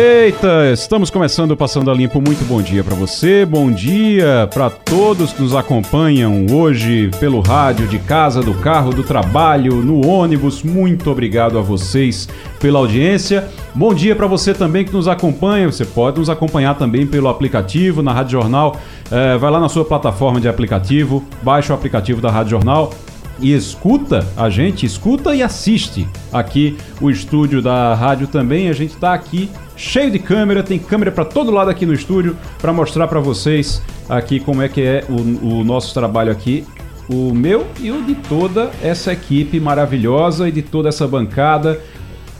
Eita, estamos começando Passando a Limpo. Muito bom dia para você, bom dia para todos que nos acompanham hoje pelo rádio, de casa, do carro, do trabalho, no ônibus. Muito obrigado a vocês pela audiência. Bom dia para você também que nos acompanha. Você pode nos acompanhar também pelo aplicativo na Rádio Jornal. É, vai lá na sua plataforma de aplicativo, baixa o aplicativo da Rádio Jornal e escuta a gente, escuta e assiste aqui o estúdio da rádio também. A gente está aqui cheio de câmera, tem câmera para todo lado aqui no estúdio para mostrar para vocês aqui como é que é o, o nosso trabalho aqui o meu e o de toda essa equipe maravilhosa e de toda essa bancada.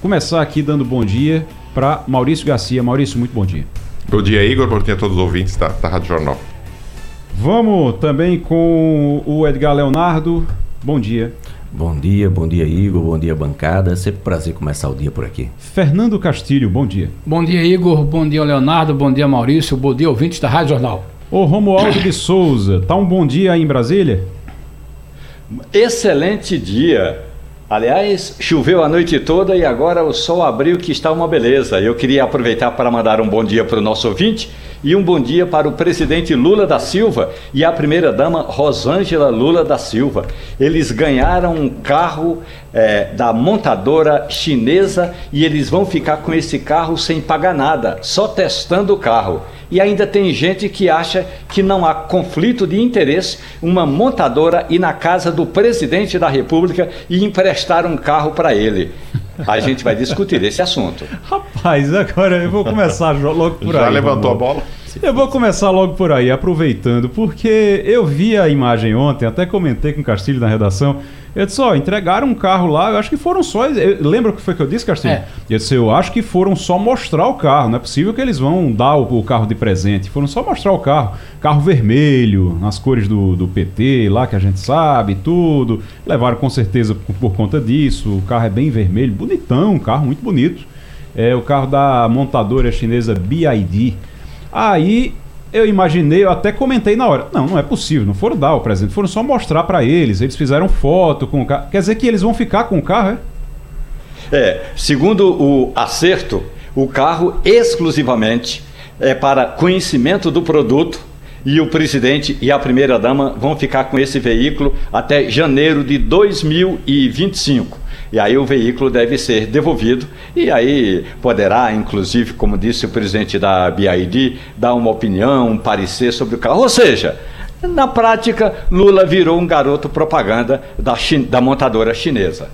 Começar aqui dando bom dia para Maurício Garcia. Maurício, muito bom dia. Bom dia, Igor. Bom dia a todos os ouvintes da, da Rádio Jornal. Vamos também com o Edgar Leonardo. Bom dia. Bom dia, bom dia Igor, bom dia bancada. Sempre um prazer começar o dia por aqui. Fernando Castilho, bom dia. Bom dia Igor, bom dia Leonardo, bom dia Maurício, bom dia ouvintes da Rádio Jornal. O Romualdo de Souza, tá um bom dia aí em Brasília? Excelente dia. Aliás, choveu a noite toda e agora o sol abriu que está uma beleza. Eu queria aproveitar para mandar um bom dia para o nosso ouvinte e um bom dia para o presidente Lula da Silva e a primeira-dama Rosângela Lula da Silva. Eles ganharam um carro é, da montadora chinesa e eles vão ficar com esse carro sem pagar nada, só testando o carro. E ainda tem gente que acha que não há conflito de interesse uma montadora ir na casa do presidente da República e emprestar um carro para ele. A gente vai discutir esse assunto. Rapaz, agora eu vou começar logo por Já aí. Já levantou vamos. a bola? Eu vou começar logo por aí, aproveitando, porque eu vi a imagem ontem, até comentei com o Castilho na redação. Eu disse, ó, entregaram um carro lá, eu acho que foram só. Lembra o que foi que eu disse, Castilho? É. Eu disse, eu acho que foram só mostrar o carro. Não é possível que eles vão dar o, o carro de presente. Foram só mostrar o carro. Carro vermelho, nas cores do, do PT, lá que a gente sabe, tudo. Levaram com certeza por, por conta disso. O carro é bem vermelho, bonitão, um carro muito bonito. É o carro da montadora chinesa BID. Aí eu imaginei, eu até comentei na hora. Não, não é possível, não foram dar o presente, foram só mostrar para eles. Eles fizeram foto com o carro. Quer dizer que eles vão ficar com o carro, é? É, segundo o acerto, o carro exclusivamente é para conhecimento do produto e o presidente e a primeira-dama vão ficar com esse veículo até janeiro de 2025. E aí o veículo deve ser devolvido e aí poderá, inclusive, como disse o presidente da BID, dar uma opinião, um parecer sobre o carro. Ou seja, na prática, Lula virou um garoto propaganda da, da montadora chinesa.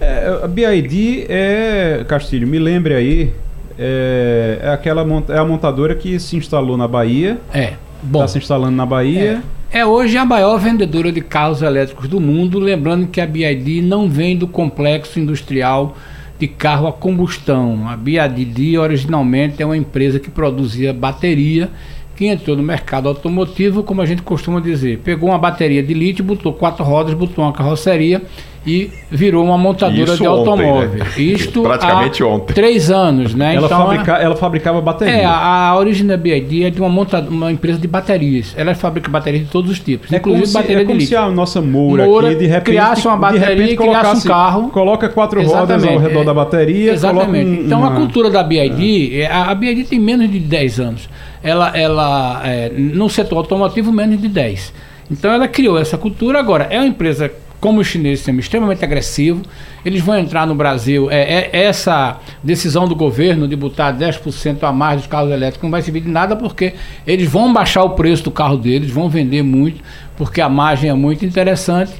É, a BID é, Castilho, me lembre aí, é, é aquela é a montadora que se instalou na Bahia. É. Está se instalando na Bahia. É. é. hoje a maior vendedora de carros elétricos do mundo, lembrando que a BID não vem do complexo industrial de carro a combustão. A BID originalmente é uma empresa que produzia bateria que entrou no mercado automotivo, como a gente costuma dizer. Pegou uma bateria de lítio, botou quatro rodas, botou uma carroceria e virou uma montadora Isso de automóvel. Ontem, né? Isto praticamente há ontem. Três anos, né? Ela, então, fabrica, ela fabricava bateria. É, a, a origem da BID é de uma, monta, uma empresa de baterias. Ela fabrica baterias de todos os tipos, é inclusive como bateria é de como lítio. se a nossa Moura, Moura aqui de repente criasse uma bateria, repente criasse um carro. Coloca quatro Exatamente, rodas ao redor é, da bateria. Exatamente. Um, então uma... a cultura da BID, é. a, a BID tem menos de 10 anos. Ela, ela é, no setor automotivo, menos de 10. Então ela criou essa cultura. Agora, é uma empresa como os chineses são extremamente agressivo, eles vão entrar no Brasil. É, é, essa decisão do governo de botar 10% a mais dos carros elétricos não vai servir de nada, porque eles vão baixar o preço do carro deles, vão vender muito, porque a margem é muito interessante.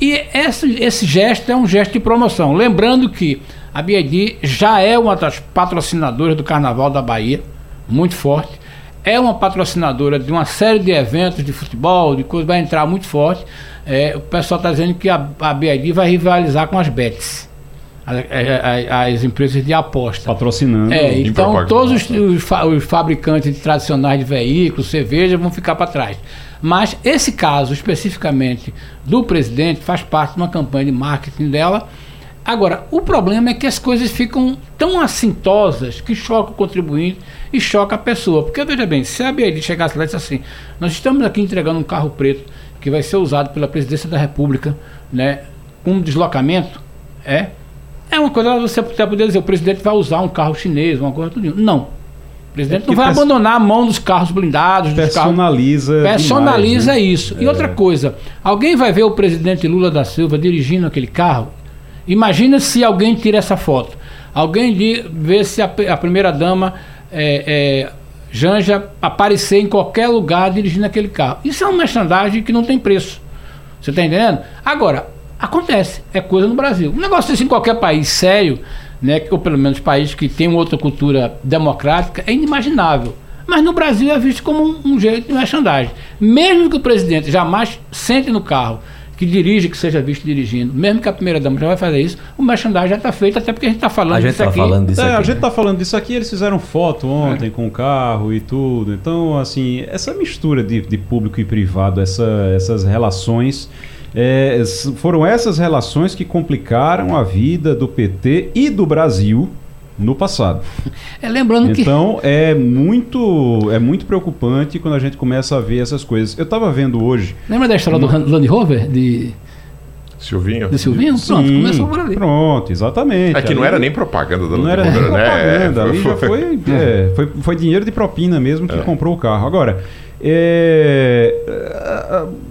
E esse, esse gesto é um gesto de promoção. Lembrando que a BID já é uma das patrocinadoras do Carnaval da Bahia, muito forte. É uma patrocinadora de uma série de eventos de futebol, de coisas, vai entrar muito forte. É, o pessoal está dizendo que a, a BID vai rivalizar com as bets. As, as empresas de aposta. Patrocinando. É, então todos os, os, os, fabricantes tradicionais de veículos, cerveja, vão ficar para trás. Mas esse caso, especificamente do presidente, faz parte de uma campanha de marketing dela. Agora, o problema é que as coisas ficam tão assintosas que choca o contribuinte e choca a pessoa. Porque, veja bem, se a BID chegasse lá e disse assim, nós estamos aqui entregando um carro preto que vai ser usado pela presidência da República, né, com deslocamento, é, é uma coisa você até poder dizer, o presidente vai usar um carro chinês, uma coisa tudo. Não. O presidente é não vai abandonar a mão dos carros blindados, dos personaliza carros. Personaliza demais, né? isso. É. E outra coisa, alguém vai ver o presidente Lula da Silva dirigindo aquele carro? Imagina se alguém tira essa foto. Alguém vê se a, a primeira dama é, é, Janja aparecer em qualquer lugar dirigindo aquele carro. Isso é uma merchandising que não tem preço. Você está entendendo? Agora, acontece, é coisa no Brasil. Um negócio assim em qualquer país sério, né, ou pelo menos país que tem outra cultura democrática, é inimaginável. Mas no Brasil é visto como um, um jeito de merchandising. Mesmo que o presidente jamais sente no carro que dirige, que seja visto dirigindo, mesmo que a primeira dama já vai fazer isso, o merchandising já está feito, até porque a gente está falando a gente disso tá aqui. Falando disso é, aqui, A gente está né? falando disso aqui, eles fizeram foto ontem é. com o carro e tudo. Então, assim, essa mistura de, de público e privado, essa, essas relações. É, foram essas relações que complicaram a vida do PT e do Brasil no passado. É, lembrando que. Então é muito, é muito preocupante quando a gente começa a ver essas coisas. Eu estava vendo hoje. Lembra da história do Land Rover? De. Silvinho. De Silvinho? Sim, pronto, começou por ali. Pronto, exatamente. É que não era nem propaganda da Não era nem né? propaganda, ali já foi, é, foi, foi dinheiro de propina mesmo que é. comprou o carro. Agora, é,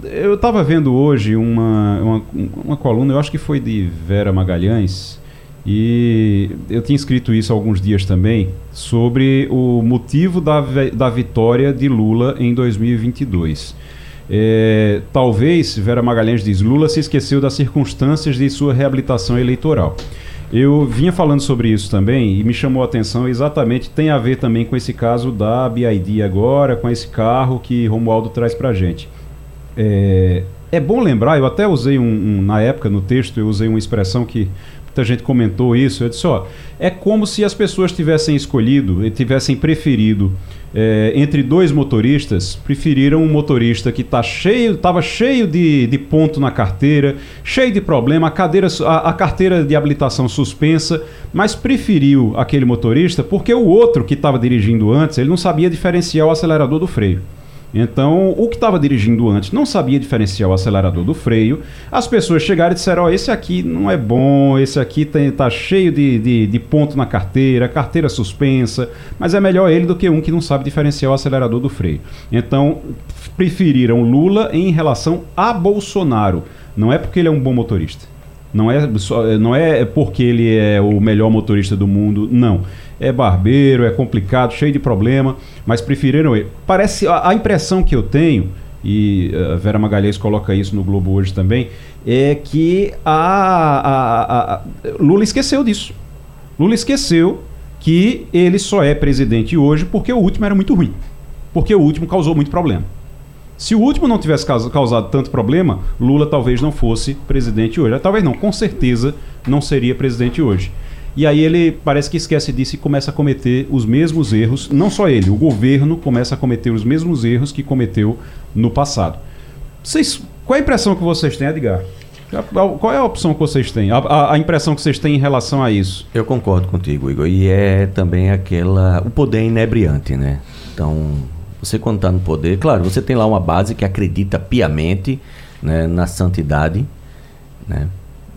eu estava vendo hoje uma, uma, uma coluna, eu acho que foi de Vera Magalhães, e eu tinha escrito isso há alguns dias também, sobre o motivo da, da vitória de Lula em 2022. É, talvez, Vera Magalhães diz, Lula se esqueceu das circunstâncias de sua reabilitação eleitoral. Eu vinha falando sobre isso também e me chamou a atenção exatamente, tem a ver também com esse caso da BID agora, com esse carro que Romualdo traz pra gente. É, é bom lembrar, eu até usei um, um, na época no texto, eu usei uma expressão que muita gente comentou isso. Eu disse: ó, é como se as pessoas tivessem escolhido e tivessem preferido é, entre dois motoristas, preferiram um motorista que tá cheio, estava cheio de, de ponto na carteira, cheio de problema, a, cadeira, a, a carteira de habilitação suspensa, mas preferiu aquele motorista porque o outro que estava dirigindo antes, ele não sabia diferenciar o acelerador do freio. Então, o que estava dirigindo antes não sabia diferenciar o acelerador do freio. As pessoas chegaram e disseram: Ó, oh, esse aqui não é bom, esse aqui está cheio de, de, de, ponto na carteira, carteira suspensa, mas é melhor ele do que um que não sabe diferenciar o acelerador do freio. Então, preferiram Lula em relação a Bolsonaro. Não é porque ele é um bom motorista. Não é, não é porque ele é o melhor motorista do mundo, não é barbeiro, é complicado, cheio de problema, mas preferiram ele. Parece a, a impressão que eu tenho e a Vera Magalhães coloca isso no Globo hoje também, é que a, a, a, Lula esqueceu disso. Lula esqueceu que ele só é presidente hoje porque o último era muito ruim. Porque o último causou muito problema. Se o último não tivesse causado tanto problema, Lula talvez não fosse presidente hoje. Talvez não, com certeza não seria presidente hoje. E aí ele parece que esquece disso e começa a cometer os mesmos erros. Não só ele, o governo começa a cometer os mesmos erros que cometeu no passado. Vocês, qual é a impressão que vocês têm, Edgar? Qual é a opção que vocês têm? A, a, a, impressão que vocês têm em relação a isso? Eu concordo contigo, Igor. E é também aquela. O poder inebriante, né? Então, você quando está no poder, claro, você tem lá uma base que acredita piamente né, na santidade, né?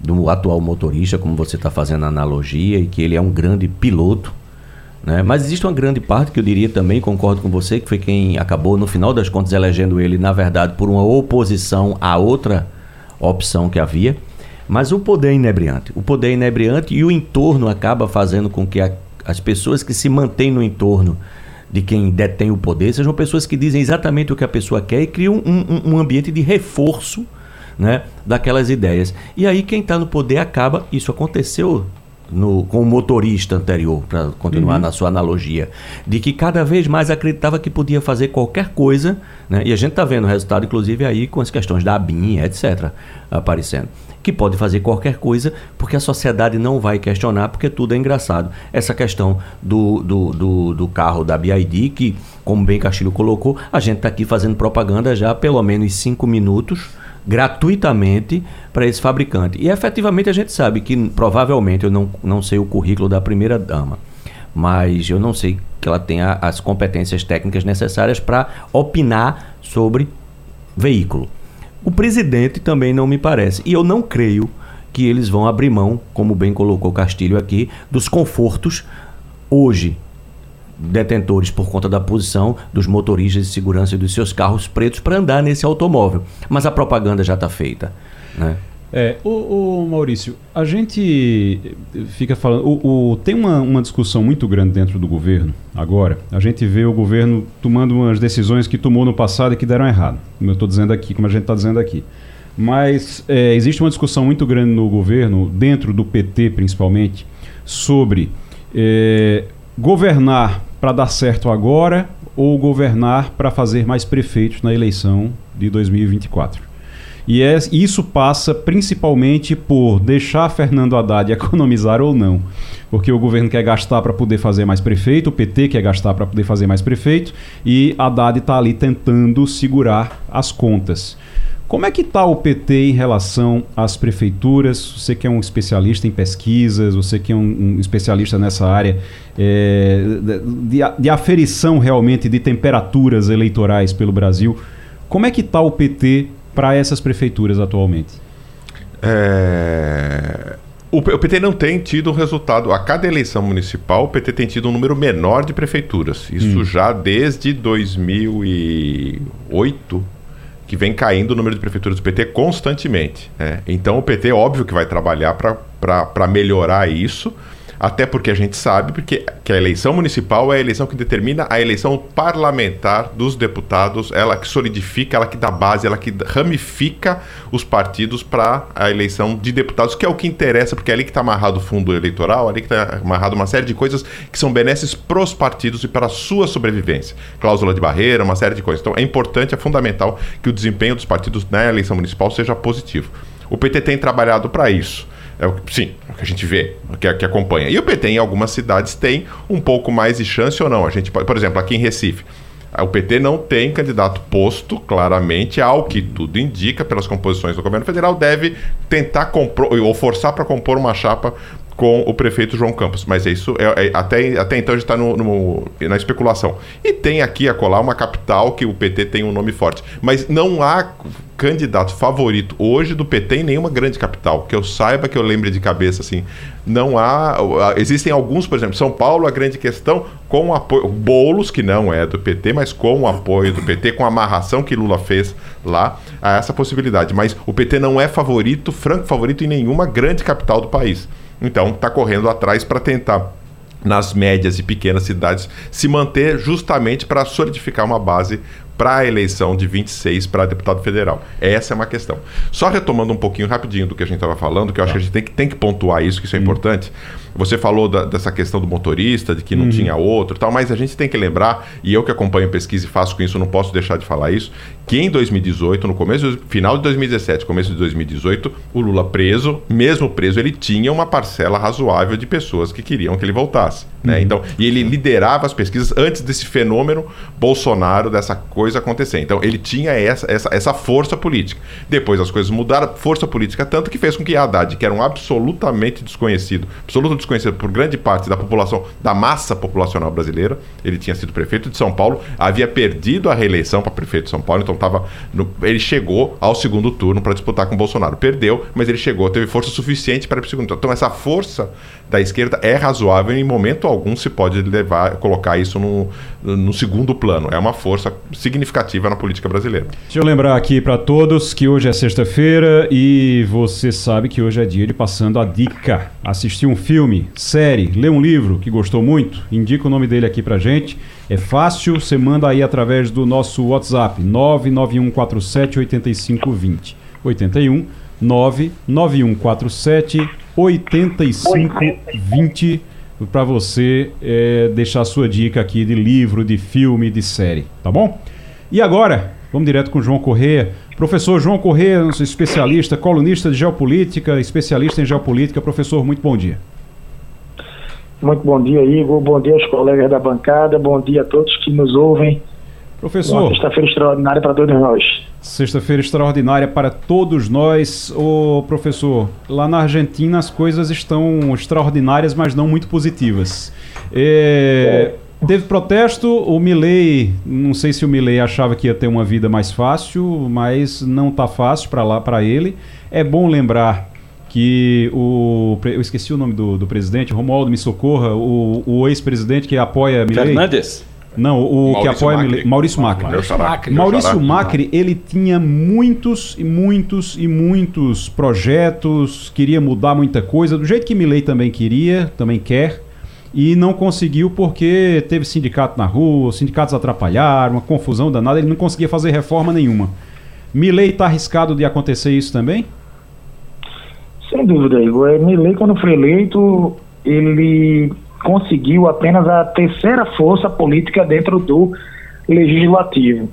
Do atual motorista, como você está fazendo a analogia, e que ele é um grande piloto. Né? Mas existe uma grande parte que eu diria também, concordo com você, que foi quem acabou, no final das contas, elegendo ele, na verdade, por uma oposição à outra opção que havia. Mas o poder é inebriante. O poder é inebriante e o entorno acaba fazendo com que a, as pessoas que se mantêm no entorno de quem detém o poder sejam pessoas que dizem exatamente o que a pessoa quer e criam um, um, um ambiente de reforço né, daquelas ideias. E aí quem está no poder acaba, isso aconteceu no, com o motorista anterior, para continuar uhum. na sua analogia, de que cada vez mais acreditava que podia fazer qualquer coisa, né? e a gente está vendo o resultado, inclusive, aí com as questões da ABIN, etc., aparecendo que pode fazer qualquer coisa, porque a sociedade não vai questionar, porque tudo é engraçado. Essa questão do, do, do, do carro da BID, que, como bem Castilho colocou, a gente está aqui fazendo propaganda já há pelo menos cinco minutos, gratuitamente para esse fabricante. E efetivamente a gente sabe que provavelmente eu não, não sei o currículo da primeira dama, mas eu não sei que ela tenha as competências técnicas necessárias para opinar sobre veículo. O presidente também não me parece. E eu não creio que eles vão abrir mão, como bem colocou Castilho aqui, dos confortos hoje detentores por conta da posição dos motoristas de segurança e dos seus carros pretos para andar nesse automóvel. Mas a propaganda já está feita. Né? É, o, o, Maurício, a gente fica falando. O, o, tem uma, uma discussão muito grande dentro do governo agora. A gente vê o governo tomando umas decisões que tomou no passado e que deram errado. Como eu estou dizendo aqui, como a gente está dizendo aqui. Mas é, existe uma discussão muito grande no governo, dentro do PT principalmente, sobre é, governar para dar certo agora ou governar para fazer mais prefeitos na eleição de 2024. E é, isso passa principalmente por deixar Fernando Haddad economizar ou não. Porque o governo quer gastar para poder fazer mais prefeito, o PT quer gastar para poder fazer mais prefeito, e Haddad está ali tentando segurar as contas. Como é que está o PT em relação às prefeituras? Você que é um especialista em pesquisas, você que é um, um especialista nessa área é, de, de aferição realmente de temperaturas eleitorais pelo Brasil, como é que está o PT para essas prefeituras atualmente? É... O, PT não tem tido um resultado. A cada eleição municipal, o PT tem tido um número menor de prefeituras. Isso hum. já desde 2008, que vem caindo o número de prefeituras do PT constantemente. Né? Então, o PT, óbvio que vai trabalhar para melhorar isso até porque a gente sabe porque, que a eleição municipal é a eleição que determina a eleição parlamentar dos deputados, ela que solidifica, ela que dá base, ela que ramifica os partidos para a eleição de deputados, que é o que interessa, porque é ali que está amarrado o fundo eleitoral, ali que está amarrado uma série de coisas que são benesses para os partidos e para a sua sobrevivência. Cláusula de barreira, uma série de coisas. Então é importante, é fundamental que o desempenho dos partidos na eleição municipal seja positivo. O PT tem trabalhado para isso. É o, sim, é o que a gente vê, o que, que acompanha. E o PT em algumas cidades tem um pouco mais de chance ou não. A gente, por exemplo, aqui em Recife, o PT não tem candidato posto, claramente, ao que tudo indica, pelas composições do governo federal, deve tentar compor, ou forçar para compor uma chapa com o prefeito João Campos. Mas é isso, é, é, até, até então a gente está na especulação. E tem aqui a colar uma capital que o PT tem um nome forte. Mas não há candidato favorito hoje do PT em nenhuma grande capital. Que eu saiba, que eu lembre de cabeça, assim. Não há. Existem alguns, por exemplo, São Paulo, a grande questão, com o apoio. Boulos, que não é do PT, mas com o apoio do PT, com a amarração que Lula fez lá, há essa possibilidade. Mas o PT não é favorito, franco favorito em nenhuma grande capital do país. Então, está correndo atrás para tentar nas médias e pequenas cidades se manter justamente para solidificar uma base para a eleição de 26 para deputado federal. Essa é uma questão. Só retomando um pouquinho rapidinho do que a gente estava falando, que eu acho que a gente tem que, tem que pontuar isso, que isso é hum. Você falou da, dessa questão do motorista, de que não uhum. tinha outro tal, mas a gente tem que lembrar, e eu que acompanho pesquisa e faço com isso, não posso deixar de falar isso, que em 2018, no começo, final de 2017, começo de 2018, o Lula preso, mesmo preso, ele tinha uma parcela razoável de pessoas que queriam que ele voltasse. Né? Uhum. Então, e ele liderava as pesquisas antes desse fenômeno Bolsonaro, dessa coisa acontecer. Então, ele tinha essa, essa, essa força política. Depois as coisas mudaram, força política tanto que fez com que Haddad, que era um absolutamente desconhecido, absolutamente desconhecido por grande parte da população, da massa populacional brasileira. Ele tinha sido prefeito de São Paulo, havia perdido a reeleição para prefeito de São Paulo, então tava no, ele chegou ao segundo turno para disputar com Bolsonaro. Perdeu, mas ele chegou, teve força suficiente para ir para o segundo turno. Então essa força da esquerda é razoável e em momento algum se pode levar, colocar isso no, no segundo plano. É uma força significativa na política brasileira. Deixa eu lembrar aqui para todos que hoje é sexta-feira e você sabe que hoje é dia de passando a dica. Assistir um filme, série, ler um livro que gostou muito, indica o nome dele aqui pra gente. É fácil, você manda aí através do nosso WhatsApp 99147 8520. 81 99147 8520 para você é, deixar sua dica aqui de livro, de filme, de série, tá bom? E agora, vamos direto com o João Corrêa. Professor João Corrêa, nosso especialista, colunista de geopolítica, especialista em geopolítica. Professor, muito bom dia. Muito bom dia, Igor. Bom dia aos colegas da bancada. Bom dia a todos que nos ouvem. Professor. Sexta-feira extraordinária para todos nós. Sexta-feira extraordinária para todos nós. Ô, professor, lá na Argentina as coisas estão extraordinárias, mas não muito positivas. É, é. Teve protesto, o Milley, não sei se o Milley achava que ia ter uma vida mais fácil, mas não está fácil para lá para ele. É bom lembrar que o eu esqueci o nome do, do presidente, Romualdo me socorra, o, o ex-presidente que apoia Milley. Fernandes. Não, o Maurício que apoia Macri. Maurício Macri. Maurício Macri, Maurício Macri, ele tinha muitos e muitos e muitos projetos, queria mudar muita coisa, do jeito que Milley também queria, também quer, e não conseguiu porque teve sindicato na rua, os sindicatos atrapalharam, uma confusão danada, ele não conseguia fazer reforma nenhuma. Milley está arriscado de acontecer isso também? Sem dúvida, Igor. É, Milley, quando foi eleito, ele conseguiu apenas a terceira força política dentro do legislativo.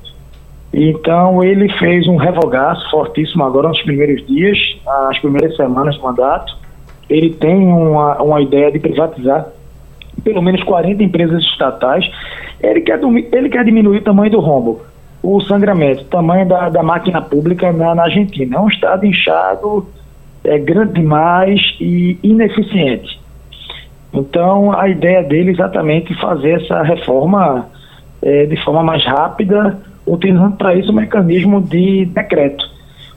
Então ele fez um revogaço fortíssimo agora nos primeiros dias, as primeiras semanas do mandato. Ele tem uma, uma ideia de privatizar pelo menos 40 empresas estatais. Ele quer, ele quer diminuir o tamanho do rombo, o sangramento, o tamanho da, da máquina pública na, na Argentina. É um estado inchado, é grande demais e ineficiente. Então, a ideia dele é exatamente fazer essa reforma é, de forma mais rápida, utilizando para isso o mecanismo de decreto.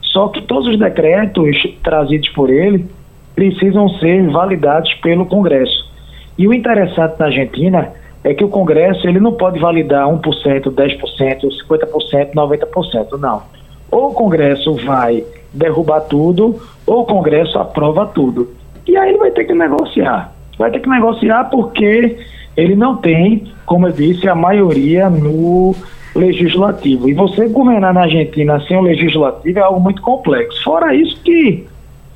Só que todos os decretos trazidos por ele precisam ser validados pelo Congresso. E o interessante na Argentina é que o Congresso ele não pode validar 1%, 10%, 50%, 90%, não. Ou o Congresso vai derrubar tudo, ou o Congresso aprova tudo. E aí ele vai ter que negociar vai ter que negociar porque ele não tem, como eu disse, a maioria no legislativo. E você governar na Argentina sem o legislativo é algo muito complexo. Fora isso que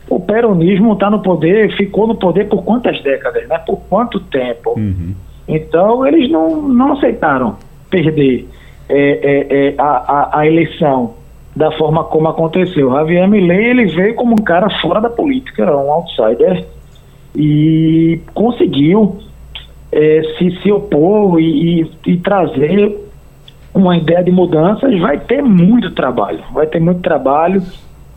o peronismo está no poder, ficou no poder por quantas décadas, né? Por quanto tempo? Uhum. Então eles não, não aceitaram perder é, é, é, a, a, a, eleição da forma como aconteceu. Javier Milei ele veio como um cara fora da política, um outsider e conseguiu é, se, se opor e, e, e, trazer uma ideia de mudanças, vai ter muito trabalho, vai ter muito trabalho,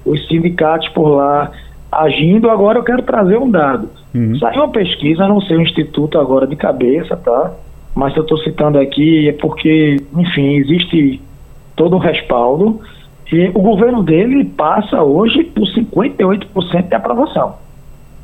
os sindicatos por lá agindo. Agora eu quero trazer um dado. Uhum. Saiu uma pesquisa, não sei o instituto agora de cabeça, tá? Mas eu estou citando aqui é porque, enfim, existe todo um respaldo. E o governo dele passa hoje por 58% de aprovação.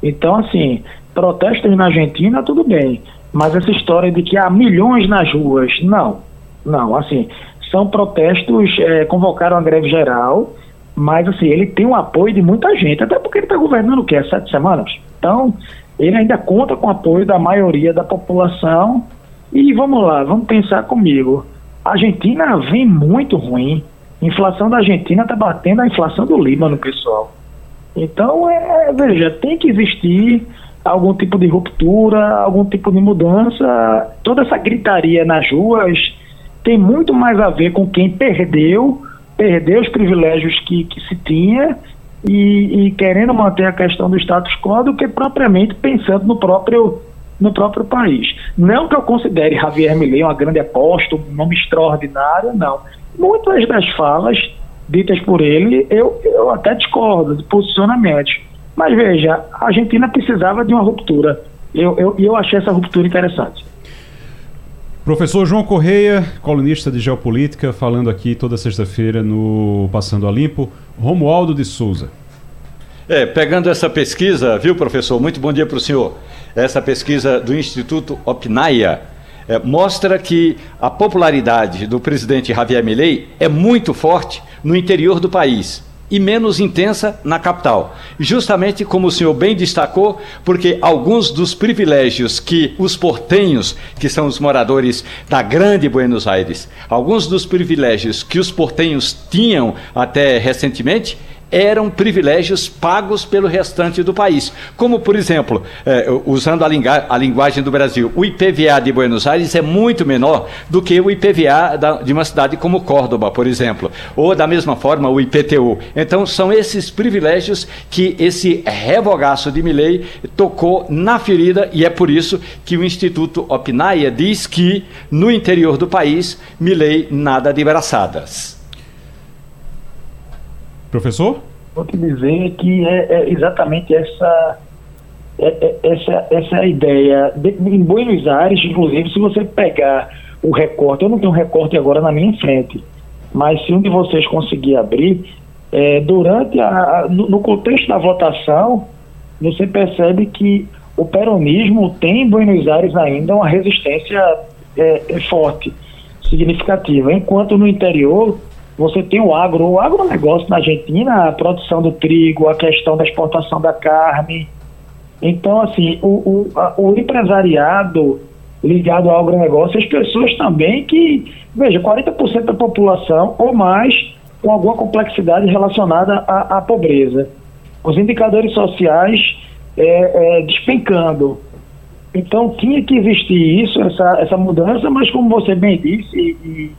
Então, assim, protestos na Argentina, tudo bem. Mas essa história de que há milhões nas ruas, não. Não, assim, são protestos, é, convocaram a greve geral, mas assim, ele tem o apoio de muita gente, até porque ele está governando o quê? Sete semanas? Então, ele ainda conta com o apoio da maioria da população. E vamos lá, vamos pensar comigo. A Argentina vem muito ruim. A inflação da Argentina está batendo a inflação do Líbano, pessoal. Então, é, veja, tem que existir algum tipo de ruptura, algum tipo de mudança. Toda essa gritaria nas ruas tem muito mais a ver com quem perdeu, perdeu os privilégios que, que se tinha e, e querendo manter a questão do status quo do que propriamente pensando no próprio no próprio país. Não que eu considere Javier Milei uma grande aposta, um nome extraordinário, não. Muitas das falas ditas por ele, eu, eu até discordo de posicionamentos. Mas veja, a Argentina precisava de uma ruptura. E eu, eu, eu achei essa ruptura interessante. Professor João Correia, colunista de geopolítica, falando aqui toda sexta-feira no Passando a Limpo. Romualdo de Souza. É, pegando essa pesquisa, viu, professor? Muito bom dia para o senhor. Essa pesquisa do Instituto Opnaia é, mostra que a popularidade do presidente Javier Milei é muito forte no interior do país e menos intensa na capital. Justamente como o senhor bem destacou, porque alguns dos privilégios que os portenhos, que são os moradores da grande Buenos Aires, alguns dos privilégios que os portenhos tinham até recentemente, eram privilégios pagos pelo restante do país. Como, por exemplo, eh, usando a, a, linguagem do Brasil, o IPVA de Buenos Aires é muito menor do que o IPVA da, de uma cidade como Córdoba, por exemplo, ou da mesma forma o IPTU. Então, são esses privilégios que esse revogaço de Milley tocou na ferida e é por isso que o Instituto Opinaia diz que no interior do país, Milley nada de braçadas. Professor? Vou te dizer que é, é exatamente essa, é, é, essa, essa a ideia. De, em Buenos Aires, inclusive, se você pegar o recorte, eu não tenho um recorte agora na minha frente, mas se um de vocês conseguir abrir, é, durante a, no, no contexto da votação, você percebe que o peronismo tem em Buenos Aires ainda uma resistência é, é forte, significativa, enquanto no interior você tem o agro, o agronegócio na Argentina, a produção do trigo, a questão da exportação da carne. Então, assim, o, o, a, o empresariado ligado ao agronegócio, as pessoas também que, veja, 40% da população ou mais com alguma complexidade relacionada à, à pobreza. Os indicadores sociais é, é, despencando. Então tinha que existir isso, essa, essa mudança, mas como você bem disse, e, e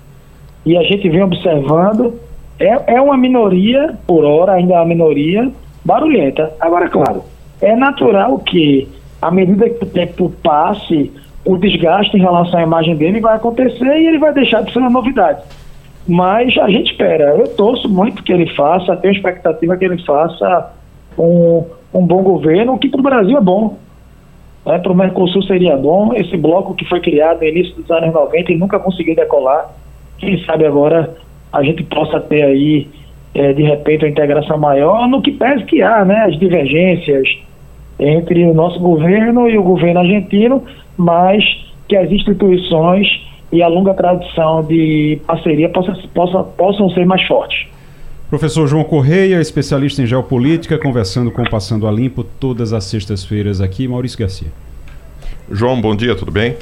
a gente vem observando, é, é uma minoria, por hora, ainda é uma minoria, barulhenta. Agora, claro, é natural que, à medida que o tempo passe, o desgaste em relação à imagem dele vai acontecer e ele vai deixar de ser uma novidade. Mas a gente espera, eu torço muito que ele faça, tenho expectativa que ele faça um, um bom governo, que para o Brasil é bom. É, para o Mercosul seria bom. Esse bloco que foi criado no início dos anos 90 e nunca conseguiu decolar quem sabe agora a gente possa ter aí, é, de repente, uma integração maior, no que pese que há, né, as divergências entre o nosso governo e o governo argentino, mas que as instituições e a longa tradição de parceria possa, possa, possam ser mais fortes. Professor João Correia, especialista em geopolítica, conversando com o Passando a Limpo todas as sextas-feiras aqui. Maurício Garcia. João, bom dia, tudo bem?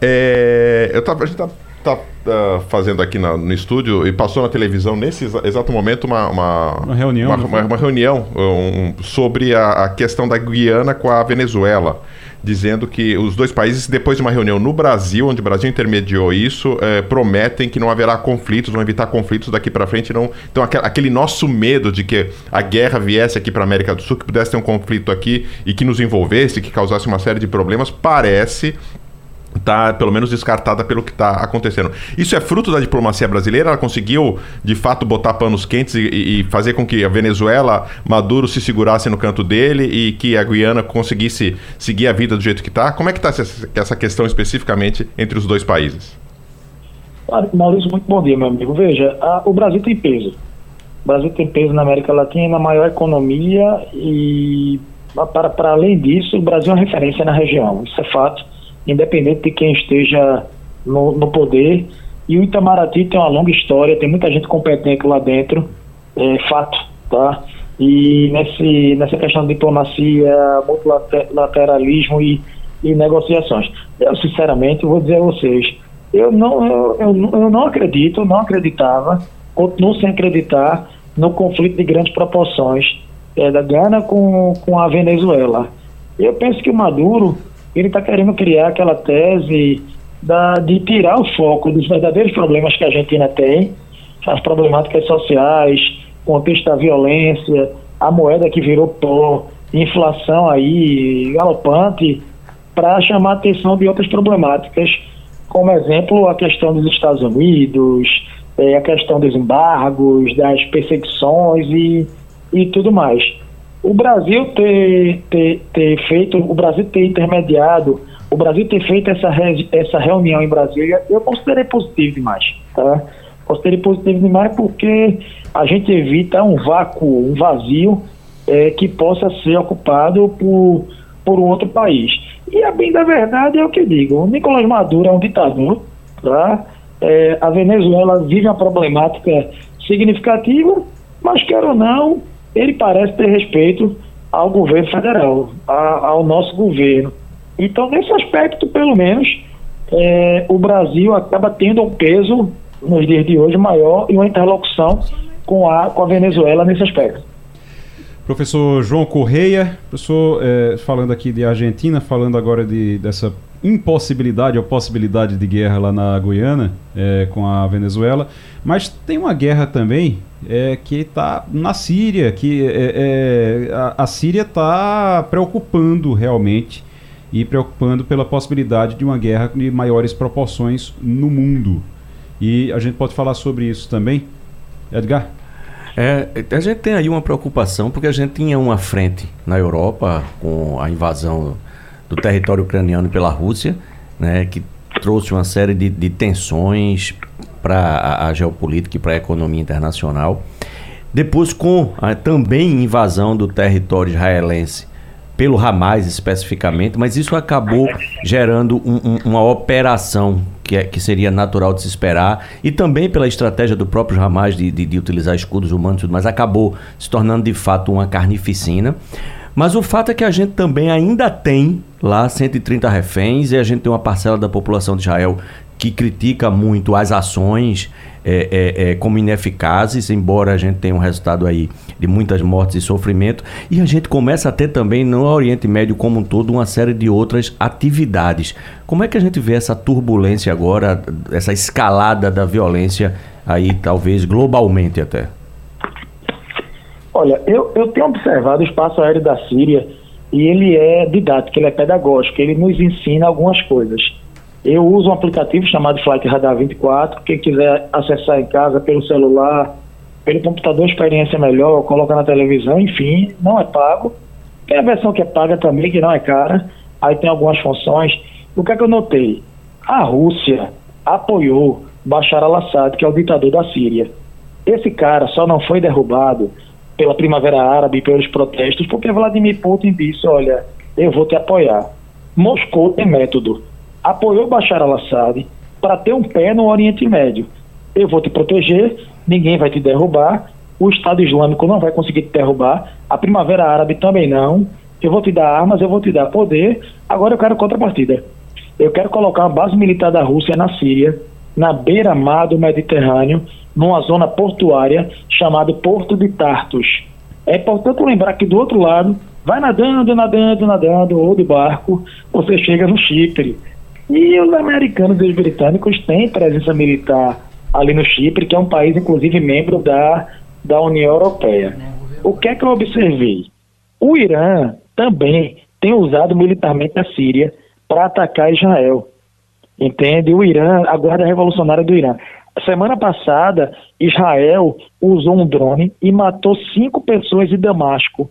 É, eu tava, a gente está tá uh, fazendo aqui na, no estúdio e passou na televisão nesse exato momento uma, uma, uma reunião, uma, uma, uma reunião um, sobre a, a, questão da Guiana com a Venezuela, dizendo que os dois países, depois de uma reunião no Brasil, onde o Brasil intermediou isso, eh, prometem que não haverá conflitos, vão evitar conflitos daqui para frente. Não... Então, aquele nosso medo de que a guerra viesse aqui para a América do Sul, que pudesse ter um conflito aqui e que nos envolvesse, que causasse uma série de problemas, parece está pelo menos descartada pelo que está acontecendo. Isso é fruto da diplomacia brasileira? Ela conseguiu, de fato, botar panos quentes e, e, fazer com que a Venezuela, Maduro se segurasse no canto dele e que a Guiana conseguisse seguir a vida do jeito que está? Como é que está essa, questão especificamente entre os dois países? Maurício, muito bom dia, meu amigo. Veja, a, o Brasil tem peso. O Brasil tem peso na América Latina, na maior economia e, para além disso, o Brasil é uma referência na região. Isso é fato independente de quem esteja no, no poder. E o Itamaraty tem uma longa história, tem muita gente competente lá dentro, é fato, tá? E nesse, nessa questão de diplomacia, multilateralismo e, e negociações. Eu, sinceramente, vou dizer a vocês, eu não, eu, eu, não acredito, não acreditava, continuo sem acreditar no conflito de grandes proporções é, da Gana com, com a Venezuela. Eu penso que o Maduro ele está querendo criar aquela tese da, de tirar o foco dos verdadeiros problemas que a Argentina tem, as problemáticas sociais, contexto da violência, a moeda que virou pó, inflação aí galopante, para chamar a atenção de outras problemáticas, como exemplo a questão dos Estados Unidos, é, a questão dos embargos, das perseguições e, e tudo mais o Brasil ter, ter, ter feito, o Brasil ter intermediado, o Brasil ter feito essa, re, essa reunião em Brasília, eu considerei positivo demais, tá? Considerei positivo demais porque a gente evita um vácuo, um vazio é, que possa ser ocupado por, por um outro país. E a bem da verdade é o que digo, o Nicolás Maduro é um ditador, tá? É, a Venezuela vive uma problemática significativa, mas quer ou não, ele parece ter respeito ao governo federal, a, ao nosso governo. Então, nesse aspecto, pelo menos, é, o Brasil acaba tendo um peso nos dias de hoje maior e uma interlocução com a, com a Venezuela nesse aspecto. Professor João Correia, professor, é, falando aqui de Argentina, falando agora de, dessa impossibilidade ou possibilidade de guerra lá na Guiana é, com a Venezuela, mas tem uma guerra também é, que está na Síria, que é, é, a, a Síria está preocupando realmente e preocupando pela possibilidade de uma guerra de maiores proporções no mundo. E a gente pode falar sobre isso também, Edgar? É, a gente tem aí uma preocupação porque a gente tinha uma frente na Europa com a invasão do território ucraniano pela Rússia, né, que trouxe uma série de, de tensões para a, a, geopolítica e para a economia internacional. Depois, com a também invasão do território israelense pelo Hamas especificamente, mas isso acabou gerando um, um, uma operação que, é, que seria natural de se esperar, e também pela estratégia do próprio Hamas de, de, de utilizar escudos humanos, mas acabou se tornando de fato uma carnificina. Mas o fato é que a gente também ainda tem lá 130 reféns e a gente tem uma parcela da população de Israel que critica muito as ações é, é, é, como ineficazes, embora a gente tenha um resultado aí de muitas mortes e sofrimento, e a gente começa a ter também no Oriente Médio como um todo uma série de outras atividades. Como é que a gente vê essa turbulência agora, essa escalada da violência aí, talvez globalmente até? Olha, eu, eu tenho observado o espaço aéreo da Síria e ele é didático, ele é pedagógico, ele nos ensina algumas coisas. Eu uso um aplicativo chamado Flight Radar 24. Quem quiser acessar em casa pelo celular, pelo computador, experiência melhor, coloca na televisão, enfim, não é pago. Tem a versão que é paga também, que não é cara. Aí tem algumas funções. O que é que eu notei? A Rússia apoiou Bashar al-Assad, que é o ditador da Síria. Esse cara só não foi derrubado pela Primavera Árabe pelos protestos porque Vladimir Putin disse: olha, eu vou te apoiar. Moscou tem método apoiou Bashar al-Assad para ter um pé no Oriente Médio. Eu vou te proteger, ninguém vai te derrubar, o Estado Islâmico não vai conseguir te derrubar, a Primavera Árabe também não. Eu vou te dar armas, eu vou te dar poder. Agora eu quero contrapartida. Eu quero colocar uma base militar da Rússia na Síria, na beira-mar do Mediterrâneo, numa zona portuária chamada Porto de Tartus. É importante lembrar que do outro lado, vai nadando, nadando, nadando, ou de barco, você chega no Chipre. E os americanos e os britânicos têm presença militar ali no Chipre, que é um país, inclusive, membro da, da União Europeia. O que é que eu observei? O Irã também tem usado militarmente a Síria para atacar Israel. Entende? O Irã, a Guarda Revolucionária do Irã. Semana passada, Israel usou um drone e matou cinco pessoas em Damasco.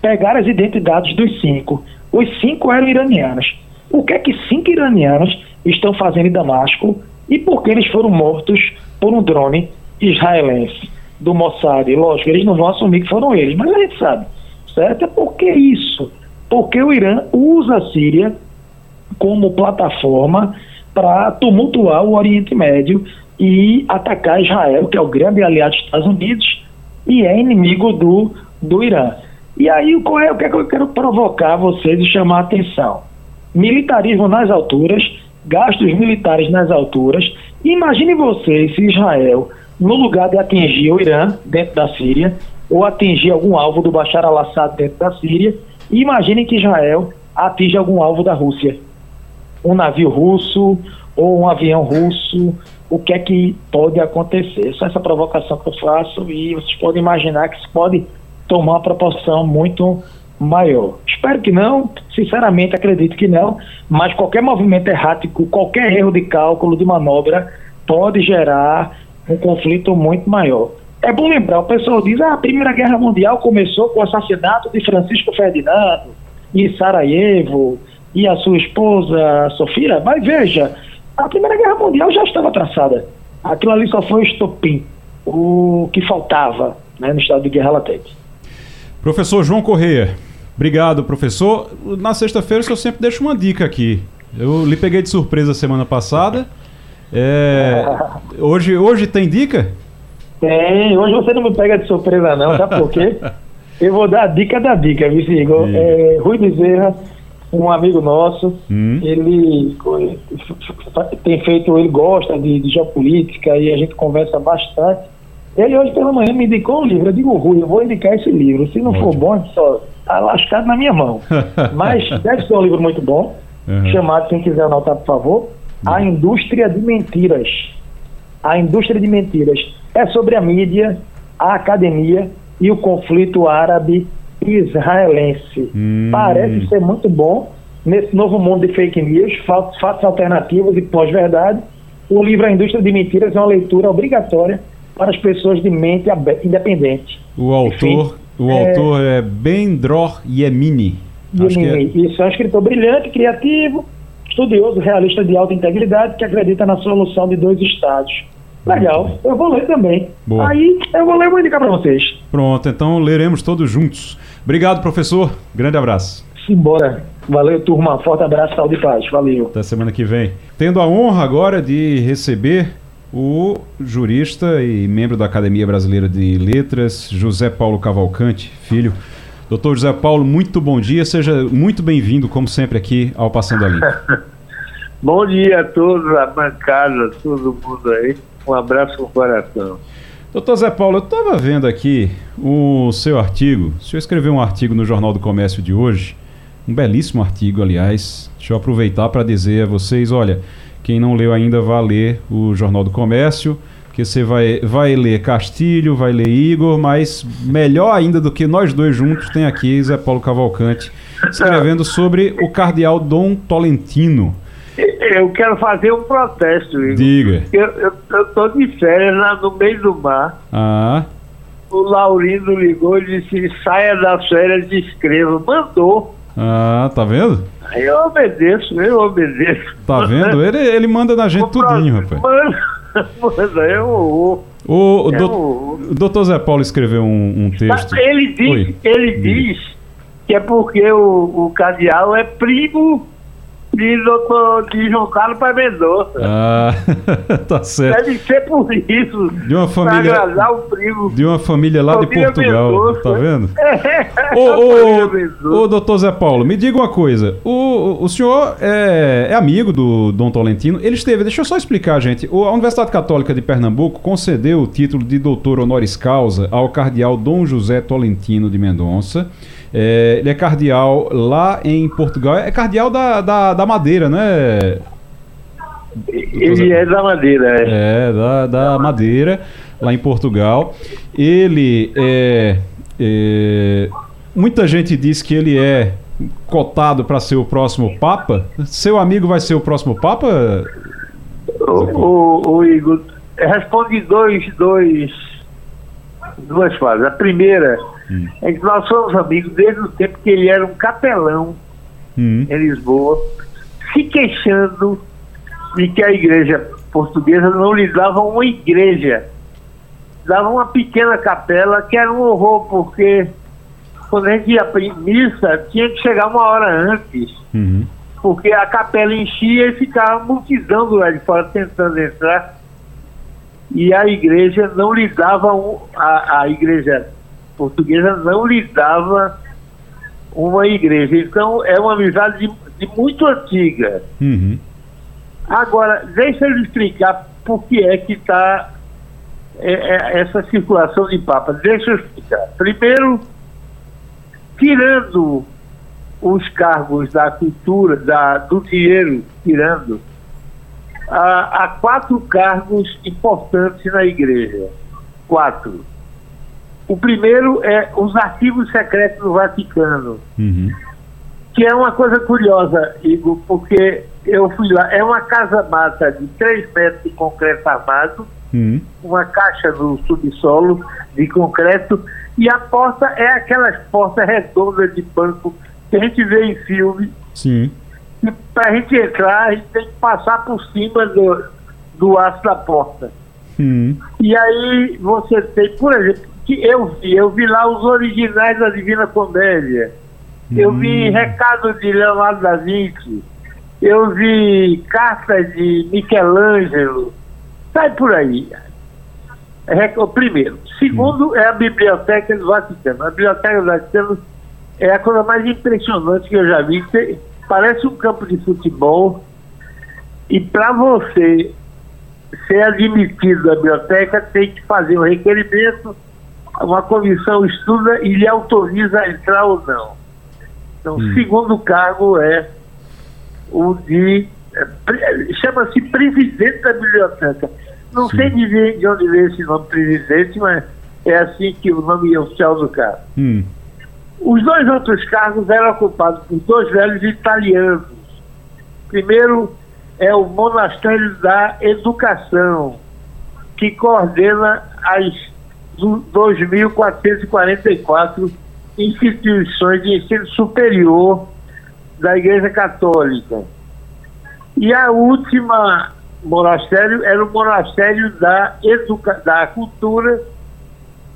Pegaram as identidades dos cinco. Os cinco eram iranianos o que é que cinco iranianos estão fazendo em Damasco e por que eles foram mortos por um drone israelense do Mossad. Lógico, eles não vão assumir que foram eles, mas a gente sabe, certo? É por que isso? Porque o Irã usa a Síria como plataforma para tumultuar o Oriente Médio e atacar Israel, que é o grande aliado dos Estados Unidos e é inimigo do, do Irã. E aí, qual é o que, é que eu quero provocar vocês e chamar a atenção? militarismo nas alturas, gastos militares nas alturas. Imagine você se Israel, no lugar de atingir o Irã dentro da Síria, ou atingir algum alvo do Bashar al-Assad dentro da Síria, imagine que Israel atinge algum alvo da Rússia. Um navio russo ou um avião russo, o que é que pode acontecer? Só essa provocação que eu faço e vocês podem imaginar que isso pode tomar uma proporção muito maior. Espero que não, sinceramente acredito que não, mas qualquer movimento errático, qualquer erro de cálculo, de manobra, pode gerar um conflito muito maior. É bom lembrar, o pessoal diz, ah, a Primeira Guerra Mundial começou com o assassinato de Francisco Ferdinando em Sarajevo e a sua esposa Sofia, mas veja, a Primeira Guerra Mundial já estava traçada. Aquilo ali só foi o estopim, o que faltava né, no estado de guerra latente. Professor João Correia, Obrigado, professor. Na sexta-feira eu sempre deixo uma dica aqui. Eu lhe peguei de surpresa semana passada. É, hoje, hoje tem dica? Tem. Hoje você não me pega de surpresa, não, sabe por quê? Eu vou dar a dica da dica, viu, Igor? É, Rui Bezerra, um amigo nosso, hum. ele tem feito, ele gosta de, de geopolítica e a gente conversa bastante. Ele hoje pela manhã me indicou um livro. Eu digo, Rui, eu vou indicar esse livro. Se não for Ótimo. bom, só tá lascado na minha mão. Mas deve ser um livro muito bom. Uhum. Chamado, quem quiser anotar, por favor, A Indústria de Mentiras. A Indústria de Mentiras. É sobre a mídia, a academia e o conflito árabe-israelense. Hum. Parece ser muito bom nesse novo mundo de fake news, fatos, alternativos e pós-verdade. O livro A Indústria de Mentiras é uma leitura obrigatória para as pessoas de mente independente. O autor, o é- autor é Bendror Yemini. E Acho que é- Isso é um escritor brilhante, criativo, estudioso, realista de alta integridade, que acredita na solução de dois estados. Legal, eu vou ler também. Boa. Aí eu vou ler e vou indicar para vocês. Pronto, então leremos todos juntos. Obrigado, professor. Grande abraço. Simbora. Valeu, turma. Forte abraço, saúde e paz. Valeu. Até semana que vem. Tendo a honra agora de receber o jurista e membro da Academia Brasileira de Letras, José Paulo Cavalcante, filho. Doutor José Paulo, muito bom dia. Seja muito bem-vindo, como sempre, aqui ao Passando a Limpo. Bom dia a todos, a bancada, todo mundo aí. Um abraço no coração. Doutor Zé Paulo, eu estava vendo aqui o seu artigo. O senhor escreveu um artigo no Jornal do Comércio de hoje, um belíssimo artigo, aliás. Deixa eu aproveitar para dizer a vocês: olha, quem não leu ainda, vá ler o Jornal do Comércio, que você vai, vai ler Castilho, vai ler Igor, mas melhor ainda do que nós dois juntos, tem aqui Zé Paulo Cavalcante escrevendo sobre o cardeal Dom Tolentino. Eu quero fazer um protesto, Igor. Diga. Eu, eu, tô de férias lá no meio do mar. Ah, O Laurindo ligou e disse: saia das férias e escreva. Mandou. ah, tá vendo? Eu obedeço, eu obedeço. Tá vendo? Ele, ele manda na gente O tudinho, rapaz. Manda, manda, eu vou. O, o É dou- o- o doutor Zé Paulo escreveu um, um texto. Ele diz, Oi. ele diz que é porque o, o cardeal é primo de, doutor, de João Carlos Pai Mendonça. Ah, tá certo. Deve ser por isso. De uma família-. De uma família lá de Família Portugal, Mendonça. tá vendo? É, Ô, ô, ô, doutor Zé Paulo, me diga uma coisa. O, o senhor é, é amigo do Dom Tolentino. Ele esteve, deixa eu só explicar, gente. O- a Universidade Católica de Pernambuco concedeu o título de doutor honoris causa ao cardeal Dom José Tolentino de Mendonça. É, ele é cardeal lá em Portugal. É cardeal da, da, da Madeira, né? Ele é da Madeira, é. É, da, da Madeira, lá em Portugal. Ele é, é, Muita gente diz que ele é cotado para ser o próximo Papa. Seu amigo vai ser o próximo Papa? O, o, o Igor responde dois, dois, duas fases. A primeira Hum. é que nós somos amigos desde o tempo que ele era um capelão Hum, em Lisboa, se queixando de que a igreja portuguesa não lhe dava uma igreja, dava uma pequena capela que era um horror, porque quando a gente ia para missa tinha que chegar uma hora antes, uhum. porque a capela enchia e ficava multidão do lado de fora tentando entrar. E a igreja não lhe dava, um, a, a igreja portuguesa não lhe dava uma igreja. Então é uma amizade de, de muito antiga. Uhum. Agora, deixa eu explicar por que é que está essa circulação de papas. Deixa eu explicar. Primeiro, tirando os cargos da cultura, da, do dinheiro, tirando, há, há quatro cargos importantes na igreja. Quatro. O primeiro é os arquivos secretos do Vaticano Uhum. que é uma coisa curiosa, Igor, porque eu fui lá, é uma casa-mata de 3 metros de concreto armado, Uhum. uma caixa no subsolo de concreto, e a porta é aquelas portas redondas de banco que a gente vê em filme, Sim. e para a gente entrar, a gente tem que passar por cima do, do aço da porta. Uhum. E aí você tem, por exemplo, que eu vi, eu vi lá os originais da Divina Comédia. Eu vi recado de Leonardo da Vinci. Eu vi cartas de Michelangelo. Sai por aí. O primeiro. Segundo é a Biblioteca do Vaticano. A Biblioteca do Vaticano é a coisa mais impressionante que eu já vi. Parece um campo de futebol. E para você ser admitido à biblioteca, tem que fazer um requerimento, uma comissão estuda e lhe autoriza a entrar ou não. Então, o segundo cargo é o de. é, Chama-se presidente da biblioteca. Não sei de, de onde veio esse nome presidente, mas é assim que o nome oficial do cargo. Hum. Os dois outros cargos eram ocupados por dois velhos italianos. Primeiro é o Monastério da Educação, que coordena as 2.444 instituições de ensino superior da Igreja Católica. E a última monastério era o Monastério da, Educa da Cultura,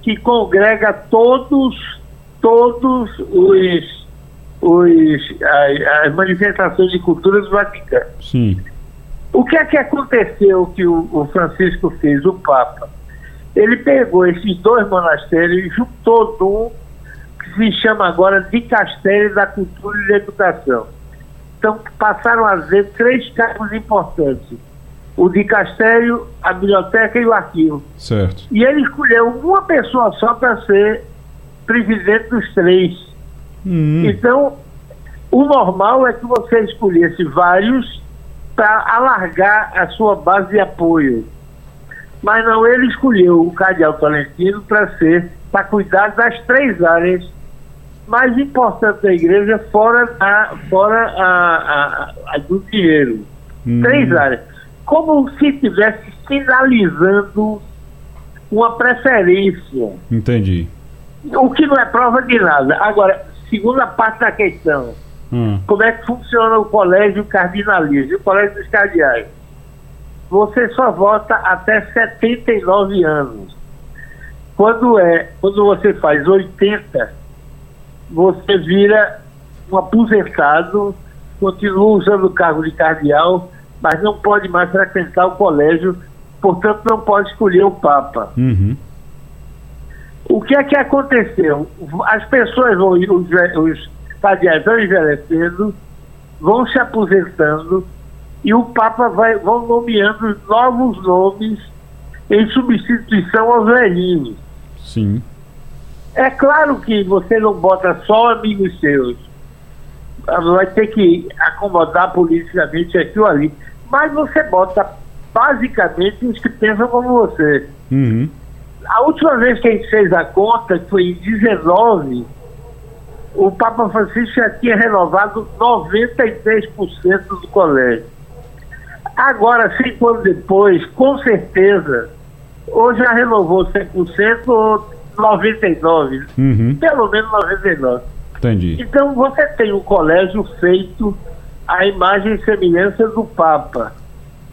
que congrega todos, todos os, os as, as manifestações de cultura do Vaticano. Sim. O que é que aconteceu que o, o Francisco fez, o Papa? Ele pegou esses dois monastérios e juntou num que se chama agora de Castelo da Cultura e da Educação. Então passaram a ser três cargos importantes: o de Castelo, a biblioteca e o arquivo. Certo. E ele escolheu uma pessoa só para ser presidente dos três. Hum. Então, o normal é que você escolhesse vários para alargar a sua base de apoio. Mas não, ele escolheu o Cardeal Tolentino para ser, para cuidar das três áreas mais importantes da igreja, fora, da, fora a, a- a do dinheiro. Hum. Três áreas. Como se estivesse sinalizando uma preferência. Entendi. O que não é prova de nada. Agora, segunda parte da questão. Hum. Como é que funciona o colégio cardinalista, o colégio dos cardeais? Você só vota até 79 anos. Quando é, quando você faz 80, você vira um aposentado, continua usando o cargo de cardeal, mas não pode mais frequentar o colégio, portanto não pode escolher o Papa. Uhum. O que é que aconteceu? As pessoas vão, os, os cardeais vão envelhecendo, vão se aposentando e o Papa vai vão nomeando novos nomes em substituição aos velhinhos. Sim. É claro que você não bota só amigos seus. Vai ter que acomodar politicamente aqui ou ali. Mas você bota basicamente os que pensam como você. Uhum. A última vez que a gente fez a conta, que foi em 19, o Papa Francisco já tinha renovado 93% do colégio. Agora, cinco anos depois, com certeza, ou já renovou 100% ou 99%. Uhum. Pelo menos 99%. Entendi. Então você tem um colégio feito à imagem e semelhança do Papa,